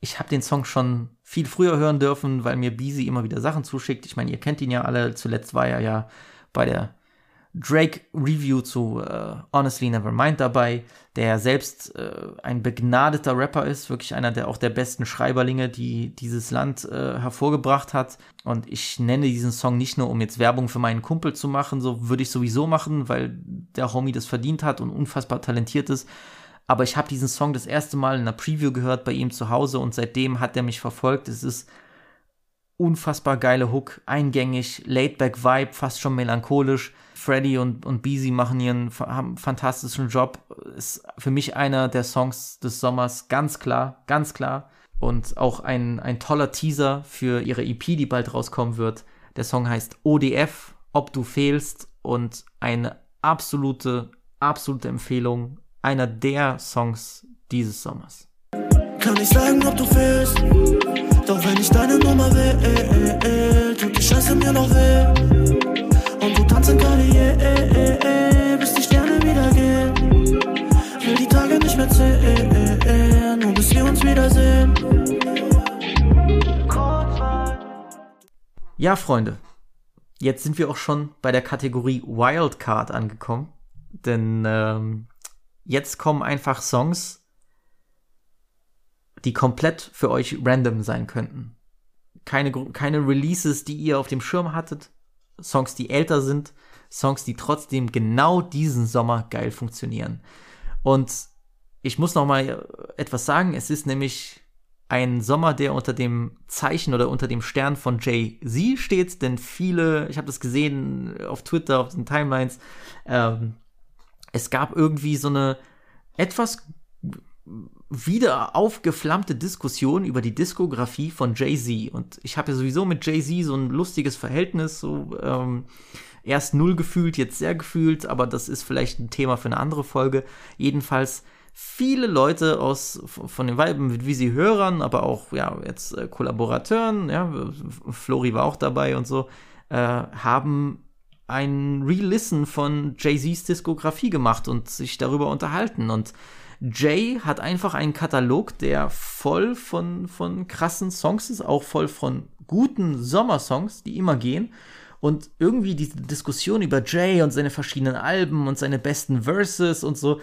ich habe den Song schon viel früher hören dürfen, weil mir Beezy immer wieder Sachen zuschickt. Ich meine, ihr kennt ihn ja alle. Zuletzt war er ja bei der Drake Review zu äh, Honestly Nevermind dabei, der selbst äh, ein begnadeter Rapper ist, wirklich einer der auch der besten Schreiberlinge, die dieses Land äh, hervorgebracht hat. Und ich nenne diesen Song nicht nur, um jetzt Werbung für meinen Kumpel zu machen, so würde ich sowieso machen, weil der Homie das verdient hat und unfassbar talentiert ist. Aber ich habe diesen Song das erste Mal in einer Preview gehört bei ihm zu Hause und seitdem hat er mich verfolgt. Es ist unfassbar geile Hook, eingängig, laidback Vibe, fast schon melancholisch Freddy und, und Beezy machen ihren haben fantastischen Job. Ist für mich einer der Songs des Sommers, ganz klar, ganz klar. Und auch ein, ein toller Teaser für ihre EP, die bald rauskommen wird. Der Song heißt ODF, Ob du fehlst. Und eine absolute, absolute Empfehlung. Einer der Songs dieses Sommers. Kann ich sagen, ob du fehlst. Doch wenn ich deine Nummer will, tut die Scheiße mir noch weh. Und du tanzen kann, yeah, eh, eh, bis die Sterne wieder gehen. Will die Tage nicht mehr zählen, nur bis wir uns wiedersehen. Ja, Freunde, jetzt sind wir auch schon bei der Kategorie Wildcard angekommen. Denn ähm, jetzt kommen einfach Songs, die komplett für euch random sein könnten. Keine, keine Releases, die ihr auf dem Schirm hattet, Songs, die älter sind, Songs, die trotzdem genau diesen Sommer geil funktionieren. Und ich muss noch mal etwas sagen, es ist nämlich ein Sommer, der unter dem Zeichen oder unter dem Stern von Jay-Z steht, denn viele, ich habe das gesehen auf Twitter, auf den Timelines, ähm, es gab irgendwie so eine etwas wieder aufgeflammte Diskussion über die Diskografie von Jay-Z. Und ich habe ja sowieso mit Jay-Z so ein lustiges Verhältnis, so ähm, erst null gefühlt, jetzt sehr gefühlt, aber das ist vielleicht ein Thema für eine andere Folge. Jedenfalls viele Leute aus von den Weiben wie sie Hörern, aber auch ja jetzt äh, Kollaborateuren, ja, Flori war auch dabei und so, äh, haben ein Re-Listen von Jay-Z's Diskografie gemacht und sich darüber unterhalten und Jay hat einfach einen Katalog, der voll von, von krassen Songs ist, auch voll von guten Sommersongs, die immer gehen. Und irgendwie diese Diskussion über Jay und seine verschiedenen Alben und seine besten Verses und so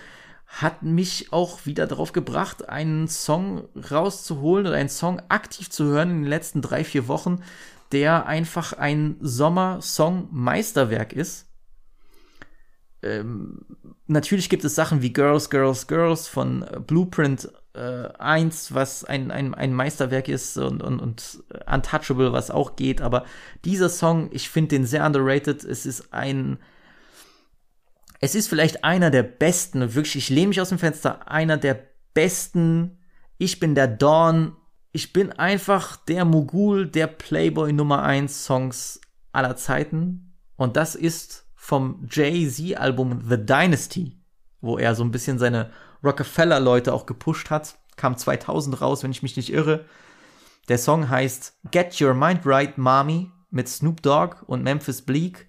hat mich auch wieder darauf gebracht, einen Song rauszuholen oder einen Song aktiv zu hören in den letzten drei, vier Wochen, der einfach ein Sommersong-Meisterwerk ist ähm, natürlich gibt es Sachen wie Girls, Girls, Girls von äh, Blueprint äh, 1, was ein, ein, ein Meisterwerk ist und, und, und Untouchable, was auch geht. Aber dieser Song, ich finde den sehr underrated. Es ist ein. Es ist vielleicht einer der besten, wirklich, ich lehne mich aus dem Fenster, einer der besten. Ich bin der Dawn. Ich bin einfach der Mogul, der Playboy Nummer 1 Songs aller Zeiten. Und das ist vom Jay-Z-Album The Dynasty, wo er so ein bisschen seine Rockefeller-Leute auch gepusht hat. Kam 2000 raus, wenn ich mich nicht irre. Der Song heißt Get Your Mind Right, Mommy mit Snoop Dogg und Memphis Bleak.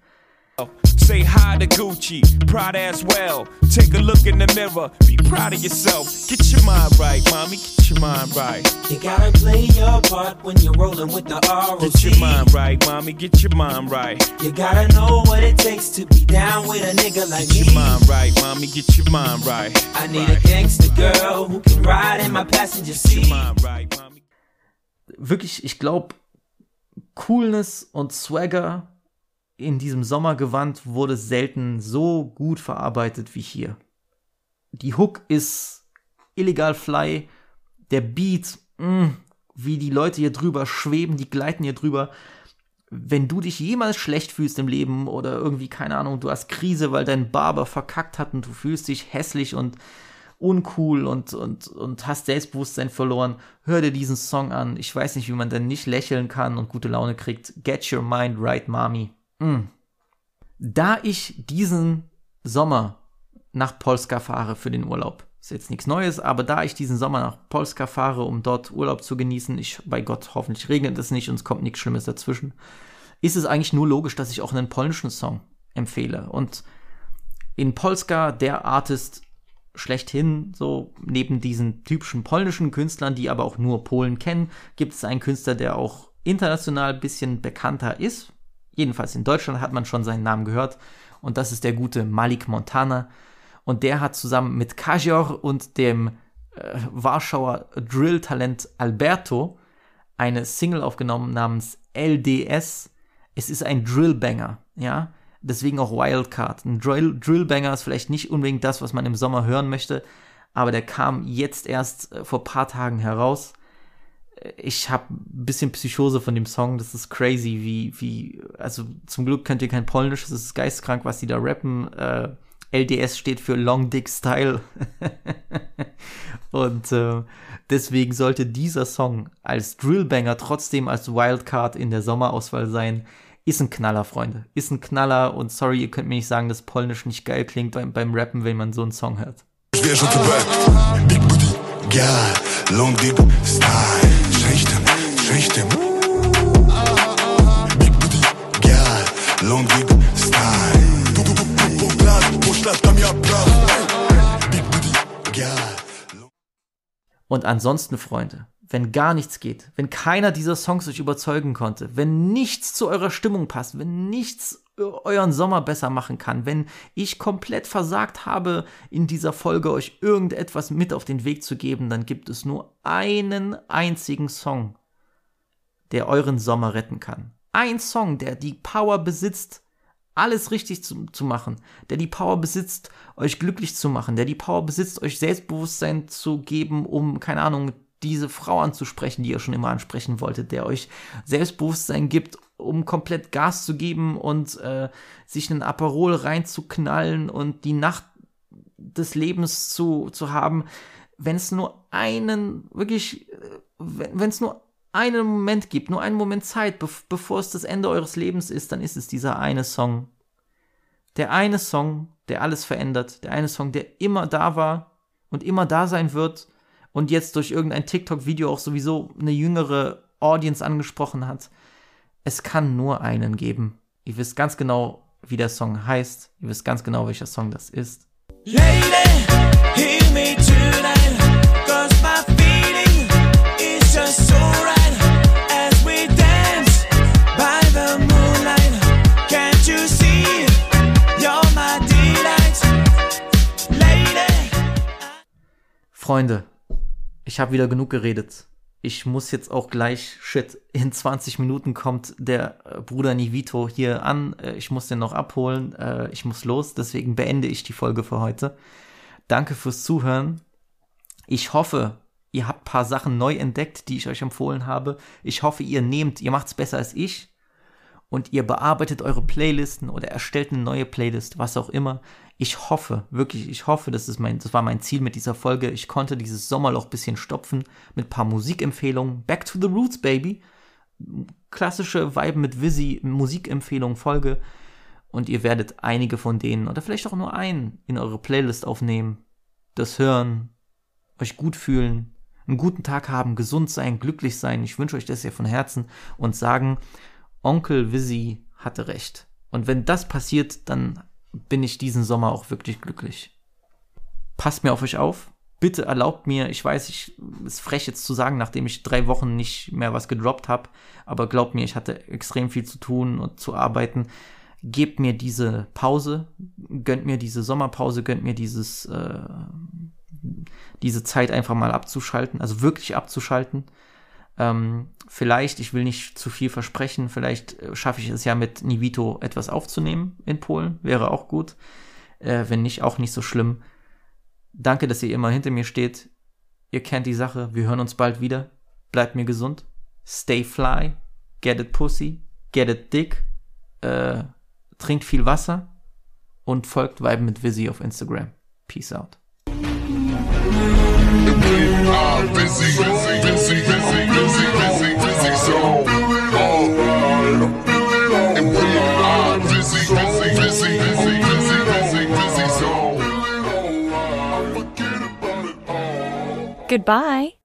Say hi to Gucci, Prada as well. Take a look in the mirror, be proud of yourself. Get your mind right, mommy, get your mind right. You gotta play your part when you're rolling with the ROC. Get your mind right, mommy, get your mind right. You gotta know what it takes to be down with a nigga like Get me. your mind right, mommy, get your mind right. I need a gangster girl who can ride in my passenger seat. Wirklich, ich glaube, Coolness und Swagger in diesem Sommergewand wurde selten so gut verarbeitet wie hier. Die Hook ist illegal fly, der Beat, mh, wie die Leute hier drüber schweben, die gleiten hier drüber. Wenn du dich jemals schlecht fühlst im Leben oder irgendwie, keine Ahnung, du hast Krise, weil dein Barber verkackt hat und du fühlst dich hässlich und uncool und, und, und hast Selbstbewusstsein verloren, hör dir diesen Song an. Ich weiß nicht, wie man dann nicht lächeln kann und gute Laune kriegt. Get your mind right, Mami. Mm. Da ich diesen Sommer nach Polska fahre für den Urlaub, ist jetzt nichts Neues, aber da ich diesen Sommer nach Polska fahre, um dort Urlaub zu genießen, ich, bei Gott, hoffentlich regnet es nicht und es kommt nichts Schlimmes dazwischen, ist es eigentlich nur logisch, dass ich auch einen polnischen Song empfehle. Und in Polska der Artist schlechthin, so neben diesen typischen polnischen Künstlern, die aber auch nur Polen kennen, gibt es einen Künstler, der auch international ein bisschen bekannter ist. Jedenfalls in Deutschland hat man schon seinen Namen gehört. Und das ist der gute Malik Montana. Und der hat zusammen mit Kajor und dem äh, Warschauer Drill-Talent Alberto eine Single aufgenommen namens LDS. Es ist ein Drillbanger, ja. Deswegen auch Wildcard. Ein Drill Drillbanger ist vielleicht nicht unbedingt das, was man im Sommer hören möchte, aber der kam jetzt erst äh, vor ein paar Tagen heraus ich habe ein bisschen Psychose von dem Song. Das ist crazy, wie, wie, also zum Glück könnt ihr kein Polnisch, das ist geistkrank, was die da rappen. Äh, LDS steht für Long Dick Style. und äh, deswegen sollte dieser Song als Drillbanger trotzdem als Wildcard in der Sommerauswahl sein. Ist ein Knaller, Freunde. Ist ein Knaller und sorry, ihr könnt mir nicht sagen, dass Polnisch nicht geil klingt beim, beim Rappen, wenn man so einen Song hört. Ich wär schon Big Booty, yeah, Long Dick Style. Sześćtem Big booty, girl Long deep style. Poślad tam ja Big booty, girl Und ansonsten, Freunde, wenn gar nichts geht, wenn keiner dieser Songs euch überzeugen konnte, wenn nichts zu eurer Stimmung passt, wenn nichts euren Sommer besser machen kann, wenn ich komplett versagt habe, in dieser Folge euch irgendetwas mit auf den Weg zu geben, dann gibt es nur einen einzigen Song, der euren Sommer retten kann. Ein Song, der die Power besitzt, alles richtig zu, zu machen, der die Power besitzt, euch glücklich zu machen, der die Power besitzt, euch Selbstbewusstsein zu geben, um, keine Ahnung, diese Frau anzusprechen, die ihr schon immer ansprechen wolltet, der euch Selbstbewusstsein gibt, um komplett Gas zu geben und äh, sich einen Aperol reinzuknallen und die Nacht des Lebens zu, zu haben, wenn es nur einen, wirklich, äh, wenn es nur einen Moment gibt, nur einen Moment Zeit, bev bevor es das Ende eures Lebens ist, dann ist es dieser eine Song. Der eine Song, der alles verändert, der eine Song, der immer da war und immer da sein wird und jetzt durch irgendein TikTok-Video auch sowieso eine jüngere Audience angesprochen hat. Es kann nur einen geben. Ihr wisst ganz genau, wie der Song heißt. Ihr wisst ganz genau, welcher Song das ist. Lady, hear me tonight, Freunde, ich habe wieder genug geredet. Ich muss jetzt auch gleich, shit, in 20 Minuten kommt der äh, Bruder Nivito hier an. Äh, ich muss den noch abholen. Äh, ich muss los. Deswegen beende ich die Folge für heute. Danke fürs Zuhören. Ich hoffe, ihr habt ein paar Sachen neu entdeckt, die ich euch empfohlen habe. Ich hoffe, ihr nehmt, ihr macht's besser als ich. Und ihr bearbeitet eure Playlisten oder erstellt eine neue Playlist, was auch immer. Ich hoffe, wirklich, ich hoffe, das, ist mein, das war mein Ziel mit dieser Folge. Ich konnte dieses Sommerloch ein bisschen stopfen mit ein paar Musikempfehlungen. Back to the Roots, Baby. Klassische Vibe mit Visi, Musikempfehlungen, Folge. Und ihr werdet einige von denen oder vielleicht auch nur einen in eure Playlist aufnehmen. Das hören, euch gut fühlen, einen guten Tag haben, gesund sein, glücklich sein. Ich wünsche euch das ja von Herzen und sagen, Onkel Visi hatte recht. Und wenn das passiert, dann bin ich diesen Sommer auch wirklich glücklich. Passt mir auf euch auf. Bitte erlaubt mir, ich weiß, ich ist frech jetzt zu sagen, nachdem ich drei Wochen nicht mehr was gedroppt habe, aber glaubt mir, ich hatte extrem viel zu tun und zu arbeiten. Gebt mir diese Pause, gönnt mir diese Sommerpause, gönnt mir dieses äh, diese Zeit einfach mal abzuschalten, also wirklich abzuschalten. Ähm, vielleicht, ich will nicht zu viel versprechen, vielleicht äh, schaffe ich es ja mit Nivito etwas aufzunehmen in Polen, wäre auch gut. Äh, wenn nicht, auch nicht so schlimm. Danke, dass ihr immer hinter mir steht. Ihr kennt die Sache, wir hören uns bald wieder. Bleibt mir gesund. Stay fly. Get it pussy. Get it dick. Äh, trinkt viel Wasser. Und folgt Vibe mit Visi auf Instagram. Peace out. Goodbye.